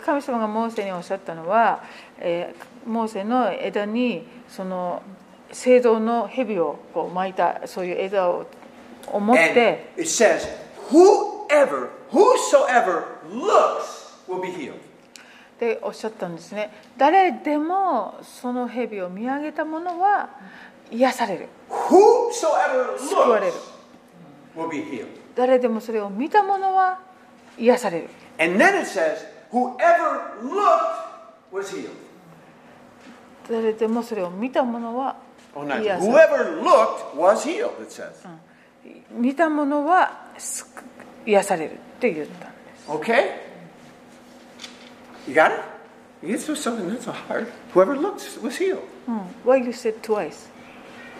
神様がモーセにおっしゃったのは、えー、モーセの枝にその聖堂の蛇をこう巻いたそういう枝を持ってでおっしゃったんですね。誰でもその蛇を見上げた者は癒される。救われる。誰でもそれを見た者は癒される癒される And then it says, whoever looked was healed. 誰でもそれを見た者は Oh, not 癒される whoever looked was healed, it says. 見た者は救癒されるって言ったんです Okay? You got it? It's just something that's so hard. Whoever looks was healed. うん Why you said twice?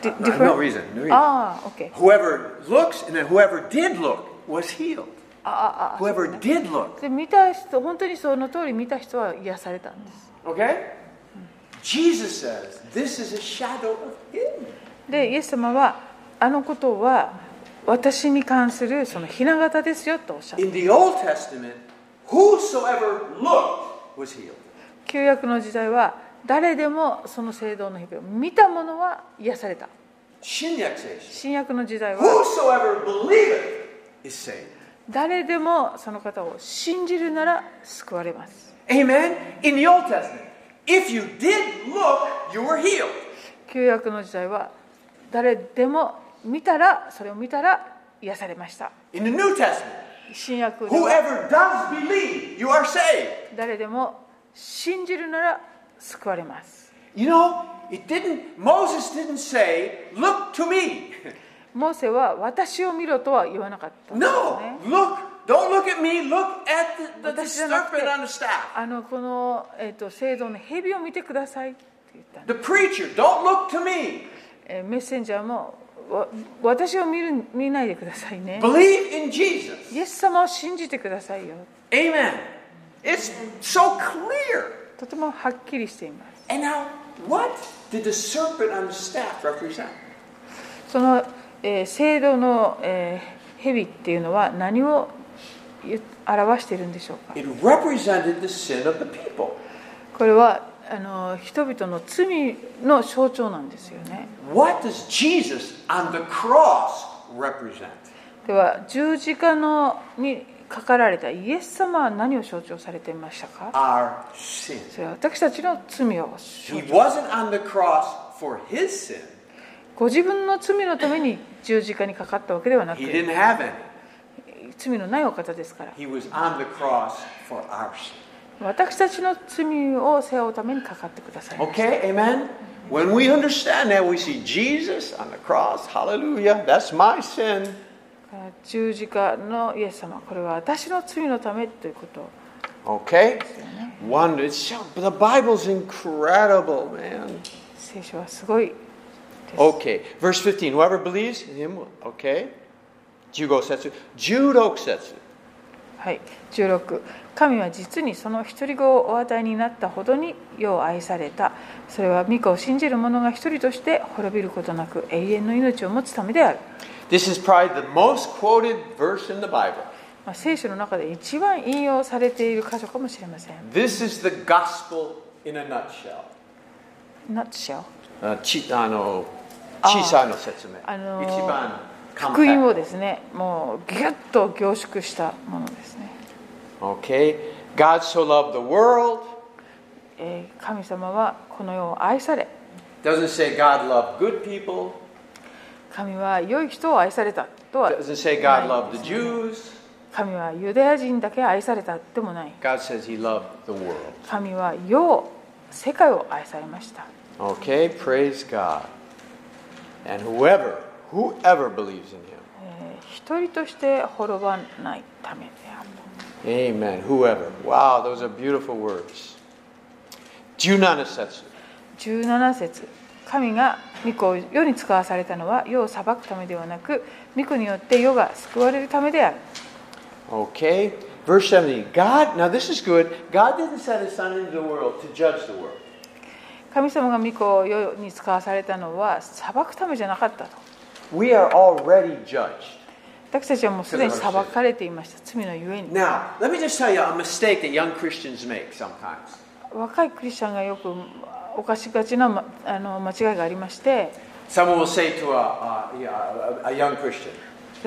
Di- Uh, different? no reason, no reason. ああ OK Whoever looks, and then whoever did look was healed. あああ Whoever did look. で見た人本当にその通り見た人は癒されたんです Okay? Jesus says this is a shadow of him. でイエス様はあのことは私に関するその雛形ですよとおっしゃった In the Old Testament, whosoever looked was healed. 旧約の時代は誰でもその聖堂の日々を見た者は癒された Shinyak says, 新約の時代は whosoever believeth is saved. 誰でもその方を信じるなら救われます Amen? In the Old Testament, if you did look, you were healed. 旧約の時代は誰でも見たらそれを見たら癒されました In the New Testament, 新約 whoever does believe, you are saved. 誰でも信じるなら救われます You know, it didn't, Moses didn't say, look to me. モーセは私を見ろとは言わなかったんです No, ね look, don't look at me, look at the, the, the serpent on the staff. あのこの、えー、と聖堂の蛇を見てくださいって言った The preacher, don't look to me. えーメッセンジャーもわ私を見る見ないでくださいね Believe in Jesus. イエス様を信じてくださいよ Amen. It's so clear. とてもはっきりしています And now, what did the serpent on the staff represent? その、聖堂の蛇っていうのは何を表しているんでしょうか？これはあの人々の罪の象徴なんですよね。では十字架のにかかられたイエス様は何を象徴されていましたか？それは私たちの罪を象徴。He wasn't. ご自分の罪のために十字架にかかったわけではなく He didn't have any. 罪のないお方ですから He was on the cross for our sin. 私たちの罪を背負うためにかかってください Okay, amen? When we understand that, we see Jesus on the cross. Hallelujah. That's my sin. 十字架のイエス様これは私の罪のためということを Okay? So, the Bible's incredible, man. 聖書はすごい Okay, verse 15. Whoever believes in him, okay? 15節。16節。はい、16神は実にその一人子をお与えになったほどに世を愛されたそれは御子を信じる者が一人として滅びることなく永遠の命を持つためである、This is probably the most quoted verse in the Bible. まあ、聖書の中で一番引用されている箇所かもしれません This is the gospel in a nutshell. Not shell あちあの小さいの説明。あの一番簡福音単をですねもうギュッと凝縮したものですね、Okay? God so loved the world. えー神様はこの世を愛され Doesn't say God loved good people. 神は良い人を愛されたとは Doesn't say な God い loved the ね Jews. 神はユダヤ人だけ愛されたでもない God says he loved the world. 神は世を世界を愛されました Okay, praise God. And whoever, whoever believes in him. えー一人として滅ばないためである Amen. Whoever. Wow, those are beautiful words. 17節。 17節神が御子を世に使わされたのは世を裁くためではなく御子によって世が救われるためである Okay, verse 17. God, now this is good. God didn't send his son into the world to judge the world. 神様が御子を世に使わされたのは裁くためじゃなかったと We are already judged. 私たちはもうすでに裁かれていました罪のゆえに Now, let me just tell you a mistake that young Christians make sometimes. 若いクリスチャンがよく犯しがちなまあの間違いがありまして Someone will say to a, a, a young Christian,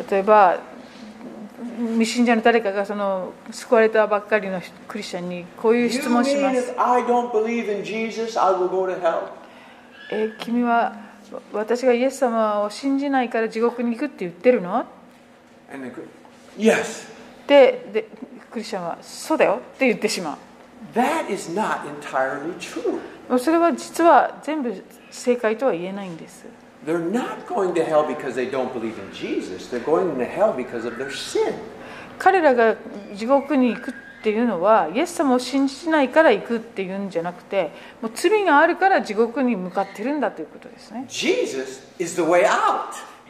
例えば未信者の誰かがその救われたばっかりのクリスチャンにこういう質問をします?えー君は私がイエス様を信じないから地獄に行くって言ってるの？Yes. ででクリスチャンはそうだよって言ってしま That is not entirely true. うそれは実は全部正解とは言えないんです They're not going to hell because they don't believe in Jesus. They're going to hell because of their sin. 彼らが地獄に行くっていうのはイエス様を信じないから行くっていうんじゃなくてもう罪があるから地獄に向かってるんだということですね Jesus is the way out.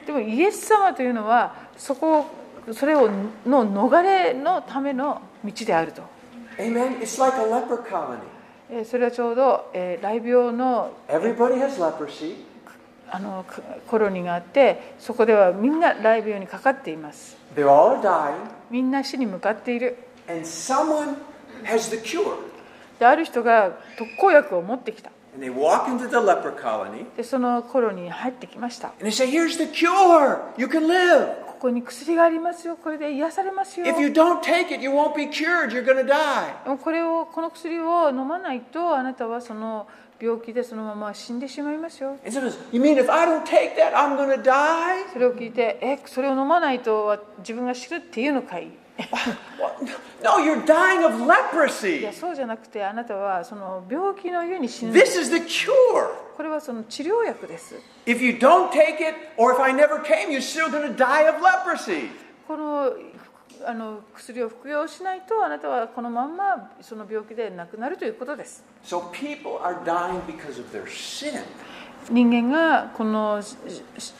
でもイエス様というのはそこをそれをの逃れのための道であると Amen. It's like a leper colony. えーそれはちょうど、えー雷病の Everybody has leprosy. あのコロニーがあってそこではみんなライブ用にかかっています。みんな死に向かっている。である人が特効薬を持ってきた。でそのコロニーに入ってきました。ここに薬がありますよ。これで癒されますよ。これをこの薬を飲まないとあなたはその病気でそのまま死んでしまいますよ And says, "You mean if I don't take that, I'm going to die?" それを聞いてえそれを飲まないと自分が死ぬっていうのかい? No, you're dying of い leprosy. やそうじゃなくてあなたはその病気のゆえに死ぬ This is the cure. これはその治療薬です If you don't take it, or if I never came, you're still going to die of leprosy. このあの薬を服用しないとあなたはこのまんまその病気で亡くなるということです。人間がこの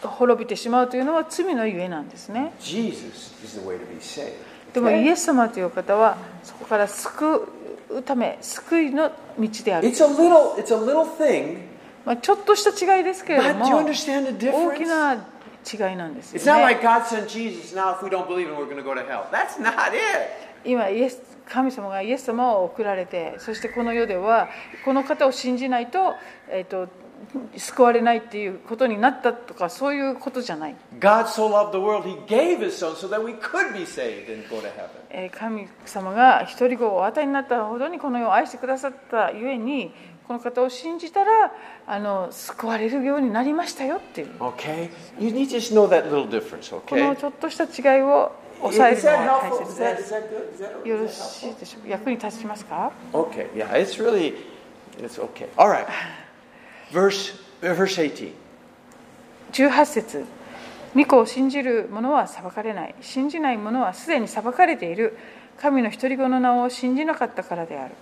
滅びてしまうというのは罪のゆえなんですね。でもイエス様という方はそこから救うため救いの道である。まちょっとした違いですけれども大きな。違いなんです、今イエス、神様がイエス様を送られて、そしてこの世では、この方を信じないと,、えー、と救われないっていうことになったとか、そういうことじゃない。神様が一人子をおたえになったほどにこの世を愛してくださったゆえに、この方を信じたらあの救われるようになりましたよっていう。このちょっとした違いを抑えるのはで。よろしいでしょう？役に立ちますか ?OK。?Verse18:18 節。巫個を信じる者は裁かれない。信じない者はすでに裁かれている。神の一人子の名を信じなかったからである。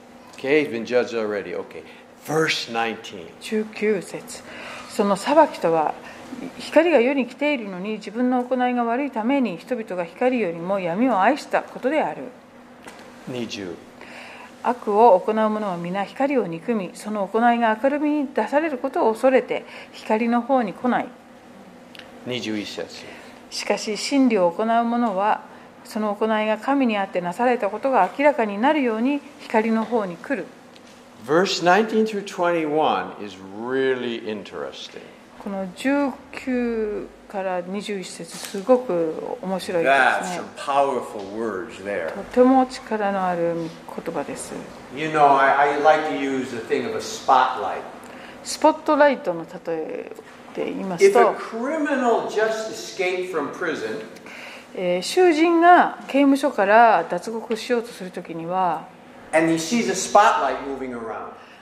Verse 19. 19節その裁きとは光が世に来ているのに自分の行いが悪いために人々が光よりも闇を愛したことである 20. 悪を行う者は皆光を憎みその行いが明るみに出されることを恐れて光の方に来ない21節。しかし真理を行う者はその行いが神にあってなされたことが明らかになるように光の方に来る Verse 19 through 21 is really interesting. この19から21節すごく面白いですね.とても力のある言葉です You know, I, I like to use the thing of a spotlight. スポットライトの例えで言います If と a、criminal just escaped from prison えー囚人が刑務所から脱獄しようとするときには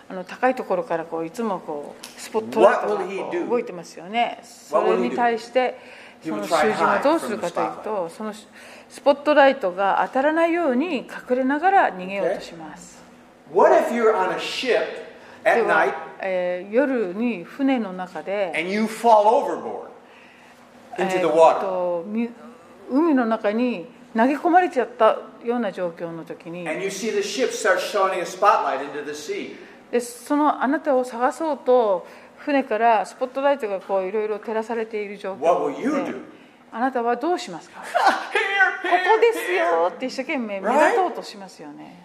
あの高いところからこういつもこうスポットライトが動いてますよね。それに対してその囚人はどうするかというと、そのスポットライトが当たらないように隠れながら逃げようとします。では、えー、夜に船の中で、えー、と海の中に。投げ込まれちゃったような状況の時に.でそのあなたを探そうと船からスポットライトがこういろいろ照らされている状況。で?あなたはどうしますか？ここですよ。って一生懸命目立とうとしますよね。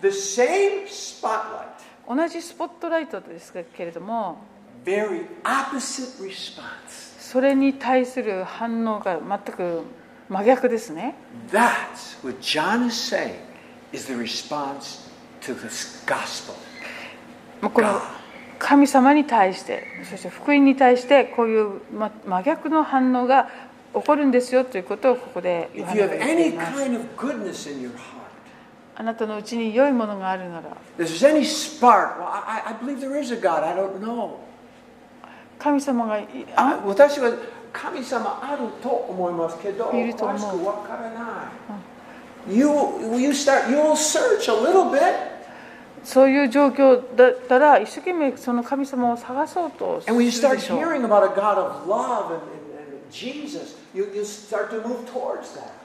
同じスポットライトですけれども.それに対する反応が全く真逆ですね。That's 神様に対して、そして福音に対して、こういう真逆の反応が起こるんですよということをここで言われています。あなたのうちに良いものがあるなら。神様が。私は神様あると思いますけど、ると思。う、そういう状況だったら、一生懸命その神様を探そうとする。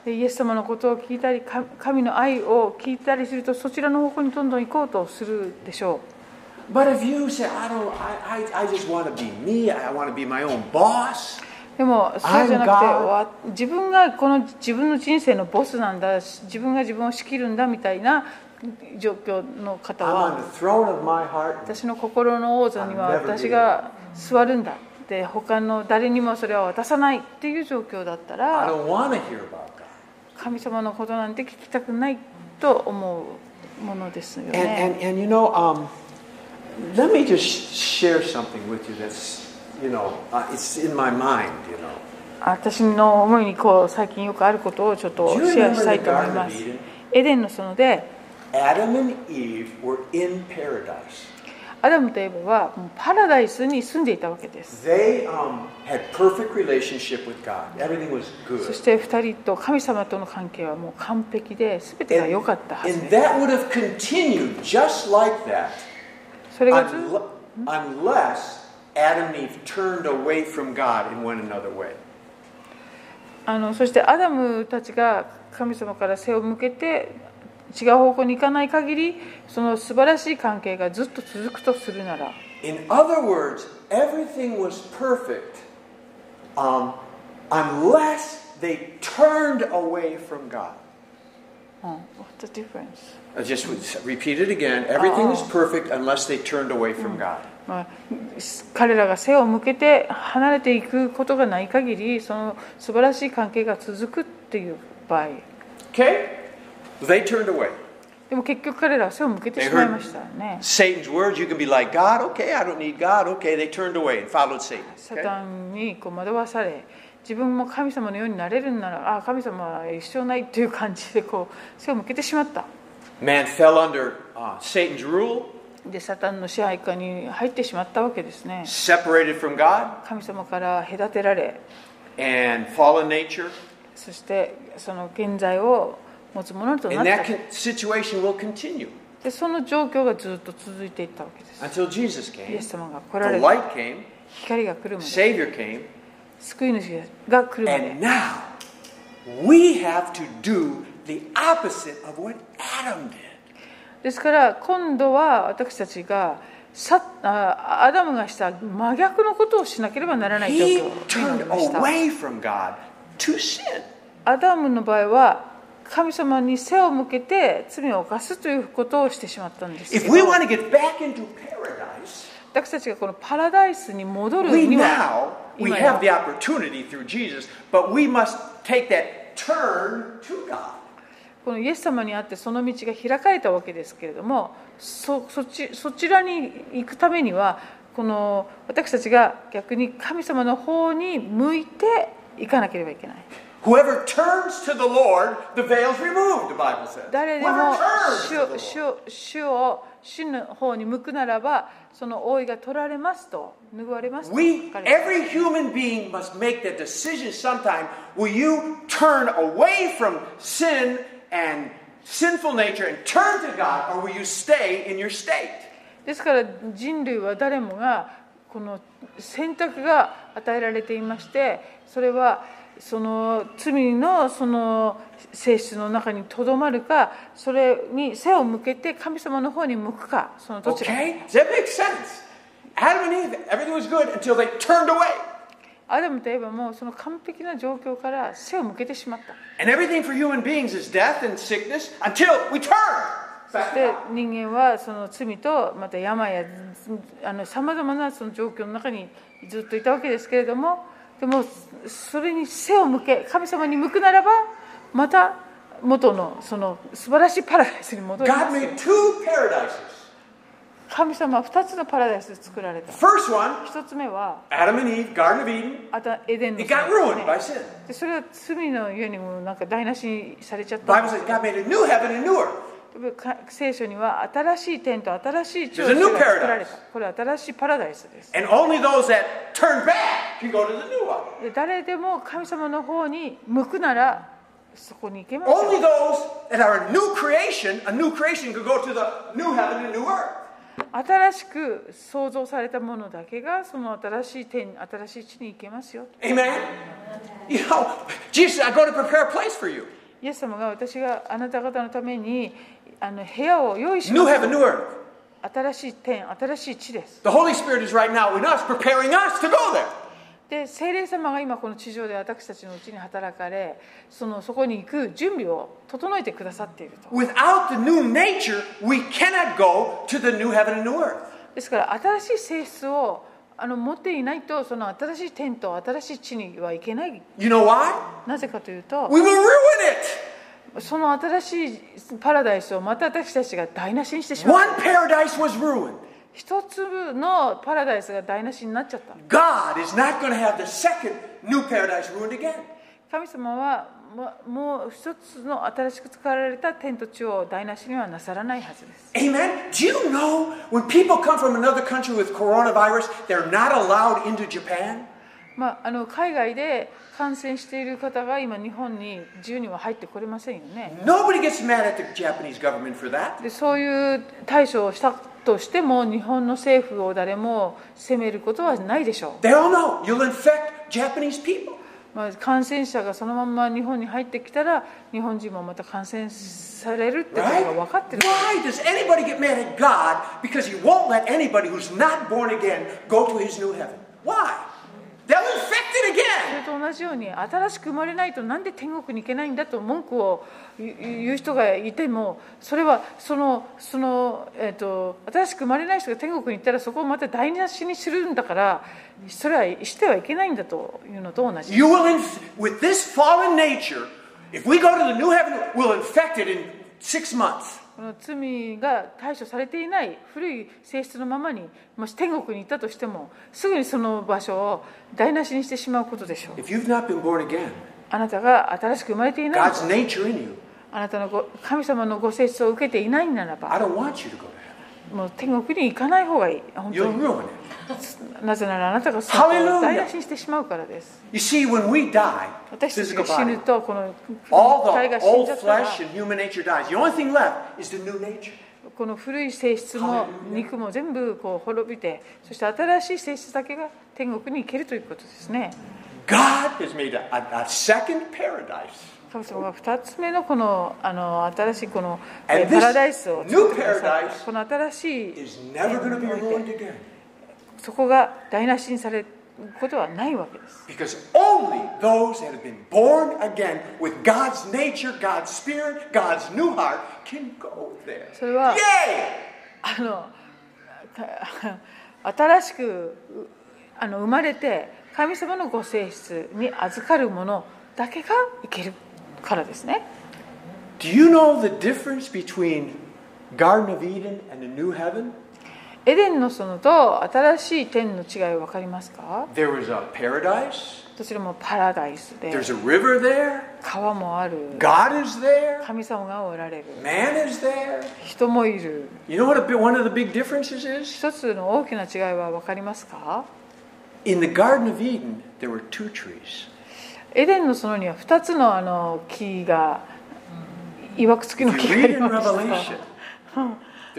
イエス様のことを聞いたり、神の愛を聞いたりすると、そちらの方向にどんどん行こうとするでしょう。でもそうじゃなくて自分がこの自分の人生のボスなんだ自分が自分を仕切るんだみたいな状況の方は私の心の王座には私が座るんだで他の誰にもそれは渡さないっていう状況だったら神様のことなんて聞きたくないと思うものですよね。And, you know, um, let me just share something with you that's 私の思いにこう最近よくあることをちょっとシェアしたいと思います。エデンの園で、アダムとエヴァはパラダイスに住んでいたわけです。そして二人と神様との関係はもう完璧で、すべてが良かったはずです。それがずっと。Adam and Eve turned away from God and went another way. あのそしてアダムたちが神様から背を向けて違う方向に行かない限りその素晴らしい関係がずっと続くとするなら In other words, everything was perfect um, unless they turned away from God. うん What's the difference? I just would repeat it again. Everything is perfect unless they turned away from God. まあ、彼らが背を向けて離れていくことがない限りその素晴らしい関係が続くっていう場合 Okay? They turned away. でも結局彼らは背を向けてしまいましたよね Satan's words, you can be like God. Okay, I don't need God. Okay, they turned away and followed Satan. サ?タンにこう惑わされ自分も神様のようになれるんならあ神様は一生ないっていう感じでこう背を向けてしまった Man fell under uh, Satan's rule, でサタンの支配下に入ってしまったわけですね separated from God 神様から隔てられ and fallen nature. そしてその現在を持つものとな And っ that situation will continue でその状況がずっと続いていったわけです until Jesus イ came. エス様が来られ The て light came, 光が来るまで Savior came, 救い主が来るまで and now we have to do the opposite of what Adam did. ですから今度は私たちがさあアダムがした真逆のことをしなければならないアダムの場合は神様に背を向けて罪を犯すということをしてしまったんですけど。If we 私たちがこのパラダイスに戻るには今や。このイエス様に会ってその道が開かれたわけですけれどもそ,ちらに行くためにはこの私たちが逆に神様の方に向いて行かなければいけない。誰でも主,を主の方に向くならばその覆いが取られますと拭われます。ですから人類は誰もがこの選択が与えられていましてそれはその罪の,その性質の中にとどまるかそれに背を向けて神様の方に向くかそのどちらか。Okay? アダムといえばもうその完璧な状況から背を向けてしまった And everything for human beings is death and sickness until we turn. そして人間はその罪とまた病やさまざまなその状況の中にずっといたわけですけれどもでもそれに背を向け神様に向くならばまた元のその素晴らしいパラダイスに戻りま God す made two paradises. 神様は2つのパラダイスを作られた First one, 1つ目は Adam and Eve, Garden of Eden, あとエデンの it got ruined ね by sin. でそれは罪のゆえにもなんか台無しにされちゃった Bible says God made a new heaven and new earth. か聖書には新しい天と新しい地が作られた.これは新しいパラダイスです And only those that turn back can go to the new one. で誰でも神様の方に向くならそこに行けます Only those that are a new creation, a new creation could go to the new heaven and new earth. 新しく創造されたものだけがその新しい天新しい地に行けますよ Amen? You know, Jesus, I go to prepare a place for you. イエス様が私があなた方のためにあの部屋を用意し New ます heaven, new earth. 新しい天新しい地です The Holy Spirit is right now in us, preparing us to go there. で聖霊様が今この地上で私たちのうちに働かれそのそこに行く準備を整えてくださっていると Without the new nature, we cannot go to the new heaven and new earth. ですから新しい性質をあの持っていないとその新しい天と新しい地には行けない You know why? なぜかというと We will ruin it. その新しいパラダイスをまた私たちが台無しにしてしまう One paradise was ruined. 一つのパラダイスが台無しになっちゃった God is not going to have the second new paradise ruined again. 神様はももう一つの新しく作られた天と地を台無しにはなさらないはずです Amen. Do you know when people come from another country with coronavirus, they're not allowed into Japan? まあ、あの海外で感染している方が今日本に自由には入ってこれませんよね Nobody gets mad at the Japanese government for that. でそういう対処をしたとしても日本の政府を誰も責めることはないでしょ They all know you'll infect Japanese people. う、まあ、感染者がそのまま日本に入ってきたら日本人もまた感染されるってことが Right? 分かってる Why does anybody get mad at God because He won't let anybody who's not born again go to His new heaven? Why? そ.れと同じように新しく生まれないとなんで天国に行けないんだと文句を言う人がいてもそれはそのその、えー、と新しく生まれない人が天国に行ったらそこをまた台無しにするんだからそれはしてはいけないんだというのと同じ You will, inf- with this fallen nature, if we go to the new heaven, we'll infect it in six months. この罪が対処されていない古い性質のままにもし天国に行ったとしてもすぐにその場所を台無しにしてしまうことでしょう again, あなたが新しく生まれていないあなたのご神様のご性質を受けていないならば.もう天国に行かない方がいい本当に.なぜならあなたがそれを台無ししてしまうからです。死ぬと、このこの古い性質も肉も全部こう滅びて、そして新しい性質だけが天国に行けるということですね。神様が2つ目のこの,あの新しいこのこの新しい。そこが台無しにされることはないわけです Because only those that have been born again with God's nature, God's spirit, God's new heart can go there. それは Yay! あのか新しくうあの生まれて神様のご性質に預かるものだけがいけるからですね Do you know the difference between Garden of Eden and the new heaven? エデンの園と新しい天の違いをかりますか？どちらもパラダイスで。川もある。神様がおられる。人もいる。一つの大きな違いは分かりますか？エデンの園には二つの,あの木がいわくつきの木がありまし。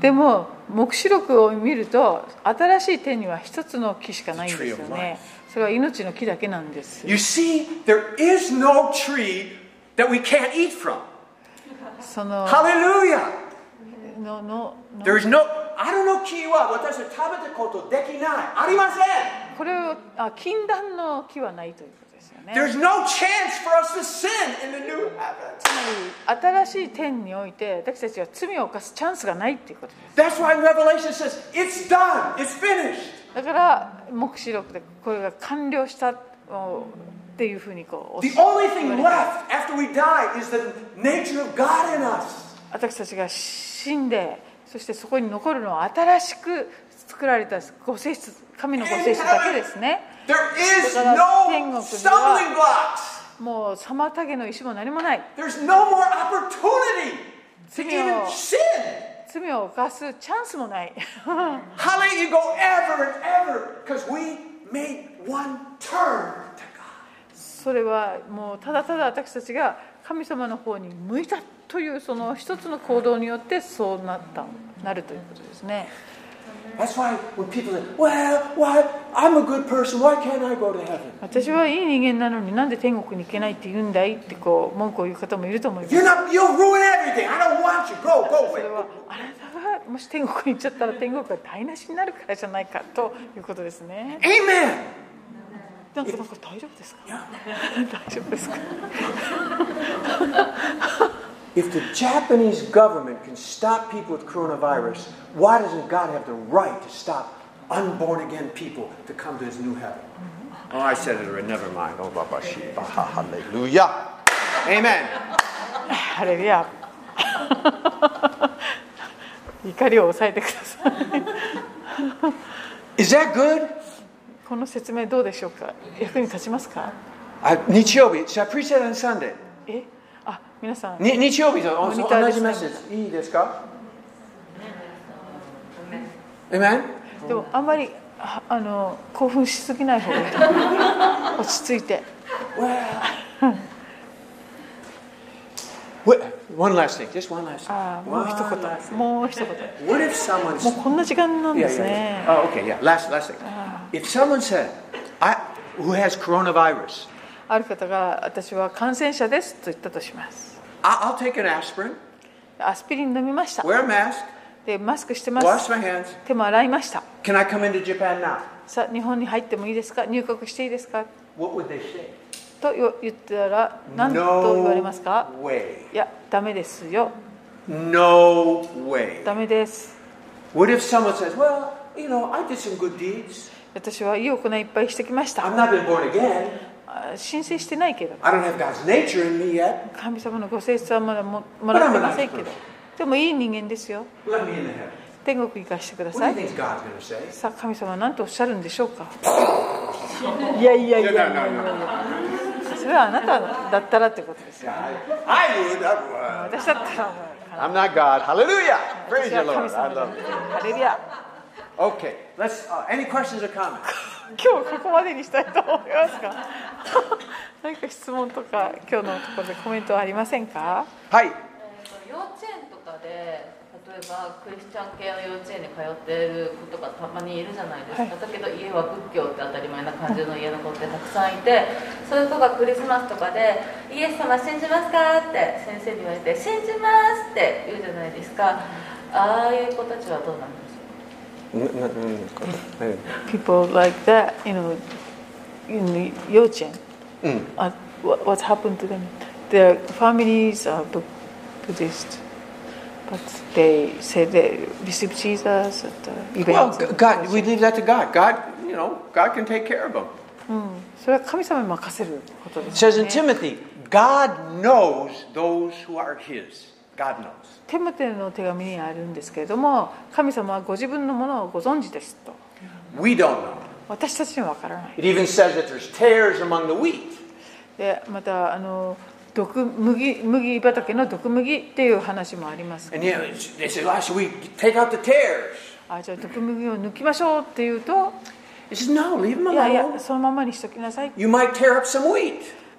でも黙示録を見ると新しい天には1つの木しかないんですよねそれは命の木だけなんです You see, there is no tree that we can't eat from. その Hallelujah! ののの There is no, あるの木は私は食べたことできない。ありません。これをあ禁断の木はないというね There's no chance for us to sin in the new heaven. つまり新しい天において私たちは罪を犯すチャンスがないっていうことです That's why Revelation says, it's done, it's finished. だから黙示録でこれが完了したおっていうふうにこう The only thing left after we die is the nature of God in us. 私たちが死んでそしてそこに残るのは新しく作られたご性質神のご性質だけですね There is no は stumbling blocks. もう妨げの石も何もない There's no more opportunity to 罪 even を sin. 罪を犯すチャンスもない let you go ever and ever? Because we made one turn to God. それはもうただただ私たちが神様の方に向いたというその一つの行動によってそうなったなるということですね私はいい人間なのになんで天国に行けないって言うんだいってこう文句を言う方もいると思います。あなたがもし天国に行っちゃったら天国が台無しになるからじゃないかということですね。なんか大丈夫ですか？大丈夫ですか？If the Japanese government can stop people with coronavirus, why doesn't God have the right to stop unborn again people to come to his new heaven? Oh, I said it already. Never mind. Oh, Baba Shiva. Hallelujah. Amen. ハレルヤ怒りを抑えてください Is that good? この説明どうでしょうか役に立ちますか Uh, 日曜日 Should I preach that on Sunday? えあ 皆さんに日曜日と同じメッセージいいですか?でもあんまりああの興奮しすぎない方がいいと思う落ち着いて one last thing. Just one last thing. あもう一言もう一言 What if someone もうこんな時間なん Yeah, です yeah, ね yeah. Oh, okay, yeah. Last, last thing. If someone said, I, who has coronavirus, ある方が私は感染者ですと言ったとします I'll take an aspirin, アスピリン飲みました wear a mask, でマスクしてます wash my hands. 手も洗いました Can I come into Japan now? さあ日本に入ってもいいですか入国していいですか What would they say? と言ったら何と言われますか No way. いやダメですよ No way. ダメです What if someone says, well, you know, I did some good deeds. 私はいい行いいっぱいしてきました not been born again. あ申請してないけど I don't have God's nature in me yet. 神様のご性質はまだももらってませんけどでもいい人間ですよ Let me in the heaven. 天国行かしてくだ What さ do い you think God's going to say? さあ神様は何とおっしゃるんでしょうかいやいやいやいやいやいやそれはあなただったらってことですよ I would. I would. 私だったら I'm not God. Hallelujah. 私 Praise は the 神 Lord. 様 I で love it. ハレルヤ Okay, let's. Uh, any questions or comments? 今日ここまでにしたいと思いますが何 か質問とか今日のところでコメントはありませんか？Hi. えーと幼稚園とかで例えばクリスチャン系の幼稚園に通っている子とかたまにいるじゃないですか、はい。だけど家は仏教って当たり前な感じの家の子ってたくさんいてそういう子がクリスマスとかで「イエス様信じますか?」って先生に言われて「信じます」って言うじゃないですか。ああいう子たちはどうなんですか people like that you know in 幼稚園 Mm. uh, what, what's happened to them their families are Bu- Buddhist but they say they receive Jesus at the Well, event g- God, we leave that to God. God, you know, God can take care of them. うん、それは神様に任せることで It す、 says ね in。Timothy, God knows those who are His. テムテの手紙にあるんですけれども、神様はご自分のものをご存知ですと。私たちには分からない。It even says that there's tares among the でまたあの毒麦、麦畑の毒麦っていう話もあります。あじゃあ毒麦を抜きましょうっていうと、no, いやいや、そのままにしときなさい。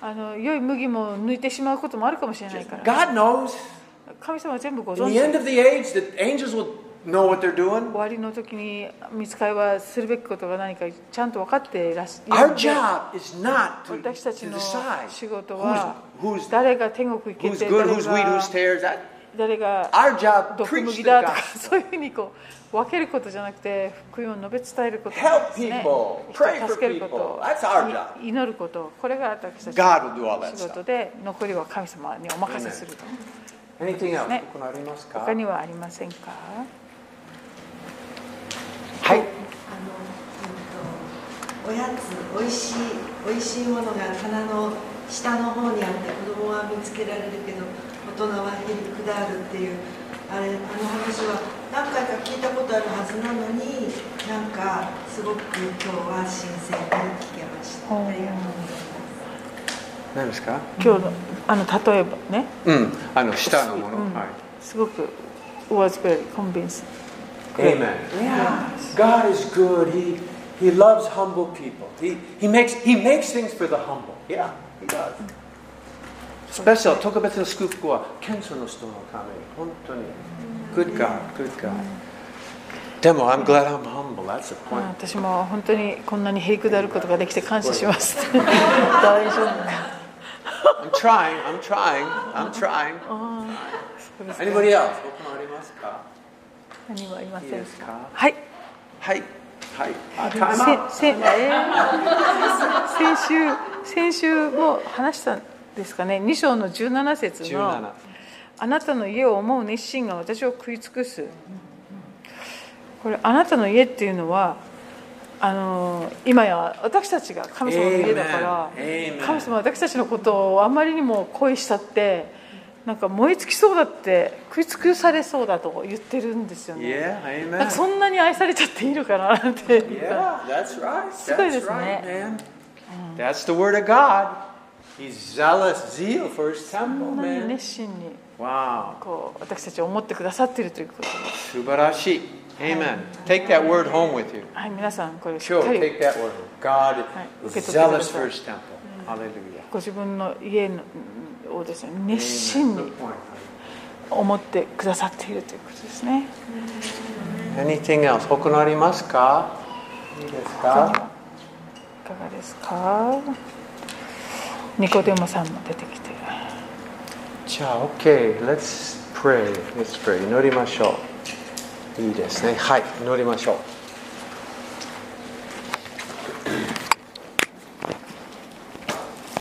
あの良い麦も抜いてしまうこともあるかもしれないから。神様は全部ご In 存 the end 知 of the age, the angels will know what they're doing. 終わりの時に見つかりはするべきことが何かちゃんと分かっていらっしゃ Our る job is not to, 私たちの仕事は誰が天国行けて誰が誰が our job, 毒麦だとか.そういうふうにこう分けることじゃなくて福音を述べ伝えることですね助けること祈ることこれが私たちの仕.事で残りは神様にお任せすると Anything else? ね他にありますか？他にはありませんか？はい。あの、うんと、おやつ、おいしい、おいしいものが棚の下の方にあって、子供は見つけられるけど。大人はへりくだるっていう。あれ、あの話は何回か聞いたことあるはずなのに、なんかすごく今日は新鮮に聞けました。ありがとうございます。何ですか今日のあの例えばねうん。あの、下のもの。うんはい。すごく was very convincing Amen. Yeah. God is good. He He loves humble people. He He makes He makes things for the humble. Yeah, He does. スペシャル特別なスクープは謙遜の人のために本当に Good God, good God. でも I'm glad I'm humble. That's the あ point. 私も本当にこんなにへりくだることができて感謝します大丈夫 I'm trying. I'm trying. I'm trying. そうですか Anybody else? 他もありますか？何もありませんですか？はいはい。はい。あ、タイムアウトせせえー先週先週も話したんですかね？2章の17節17のあなたの家を思う熱心が私を食い尽くすこれあなたの家っていうのはあの今や私たちが神様の家だから.神様は私たちのことをあまりにも恋したってなんか燃え尽きそうだって食い尽くされそうだと言ってるんですよね Yeah, なんか amen. そんなに愛されちゃっていいのかななんて.すごいですね。That's the word of God. He's zealous, zeal for his そ temple, man. 熱心に Wow. こう私たちを思ってくださっているということ素晴らしい Amen. Take that word home with you. はい皆さんこれしっ Sure, かり take that word home. God 受け is 取ってくだ zealous さい。for his temple. Hallelujah. ご自分の家のをですね熱 Amen. 心に Good point. 思ってくださっているということですね Anything else? 他のありますかいいですかいかがですかニコデモさんも出てきてじゃあ、OK。Let's pray. Let's pray. 祈りましょう。いいですね。はい。祈りましょう。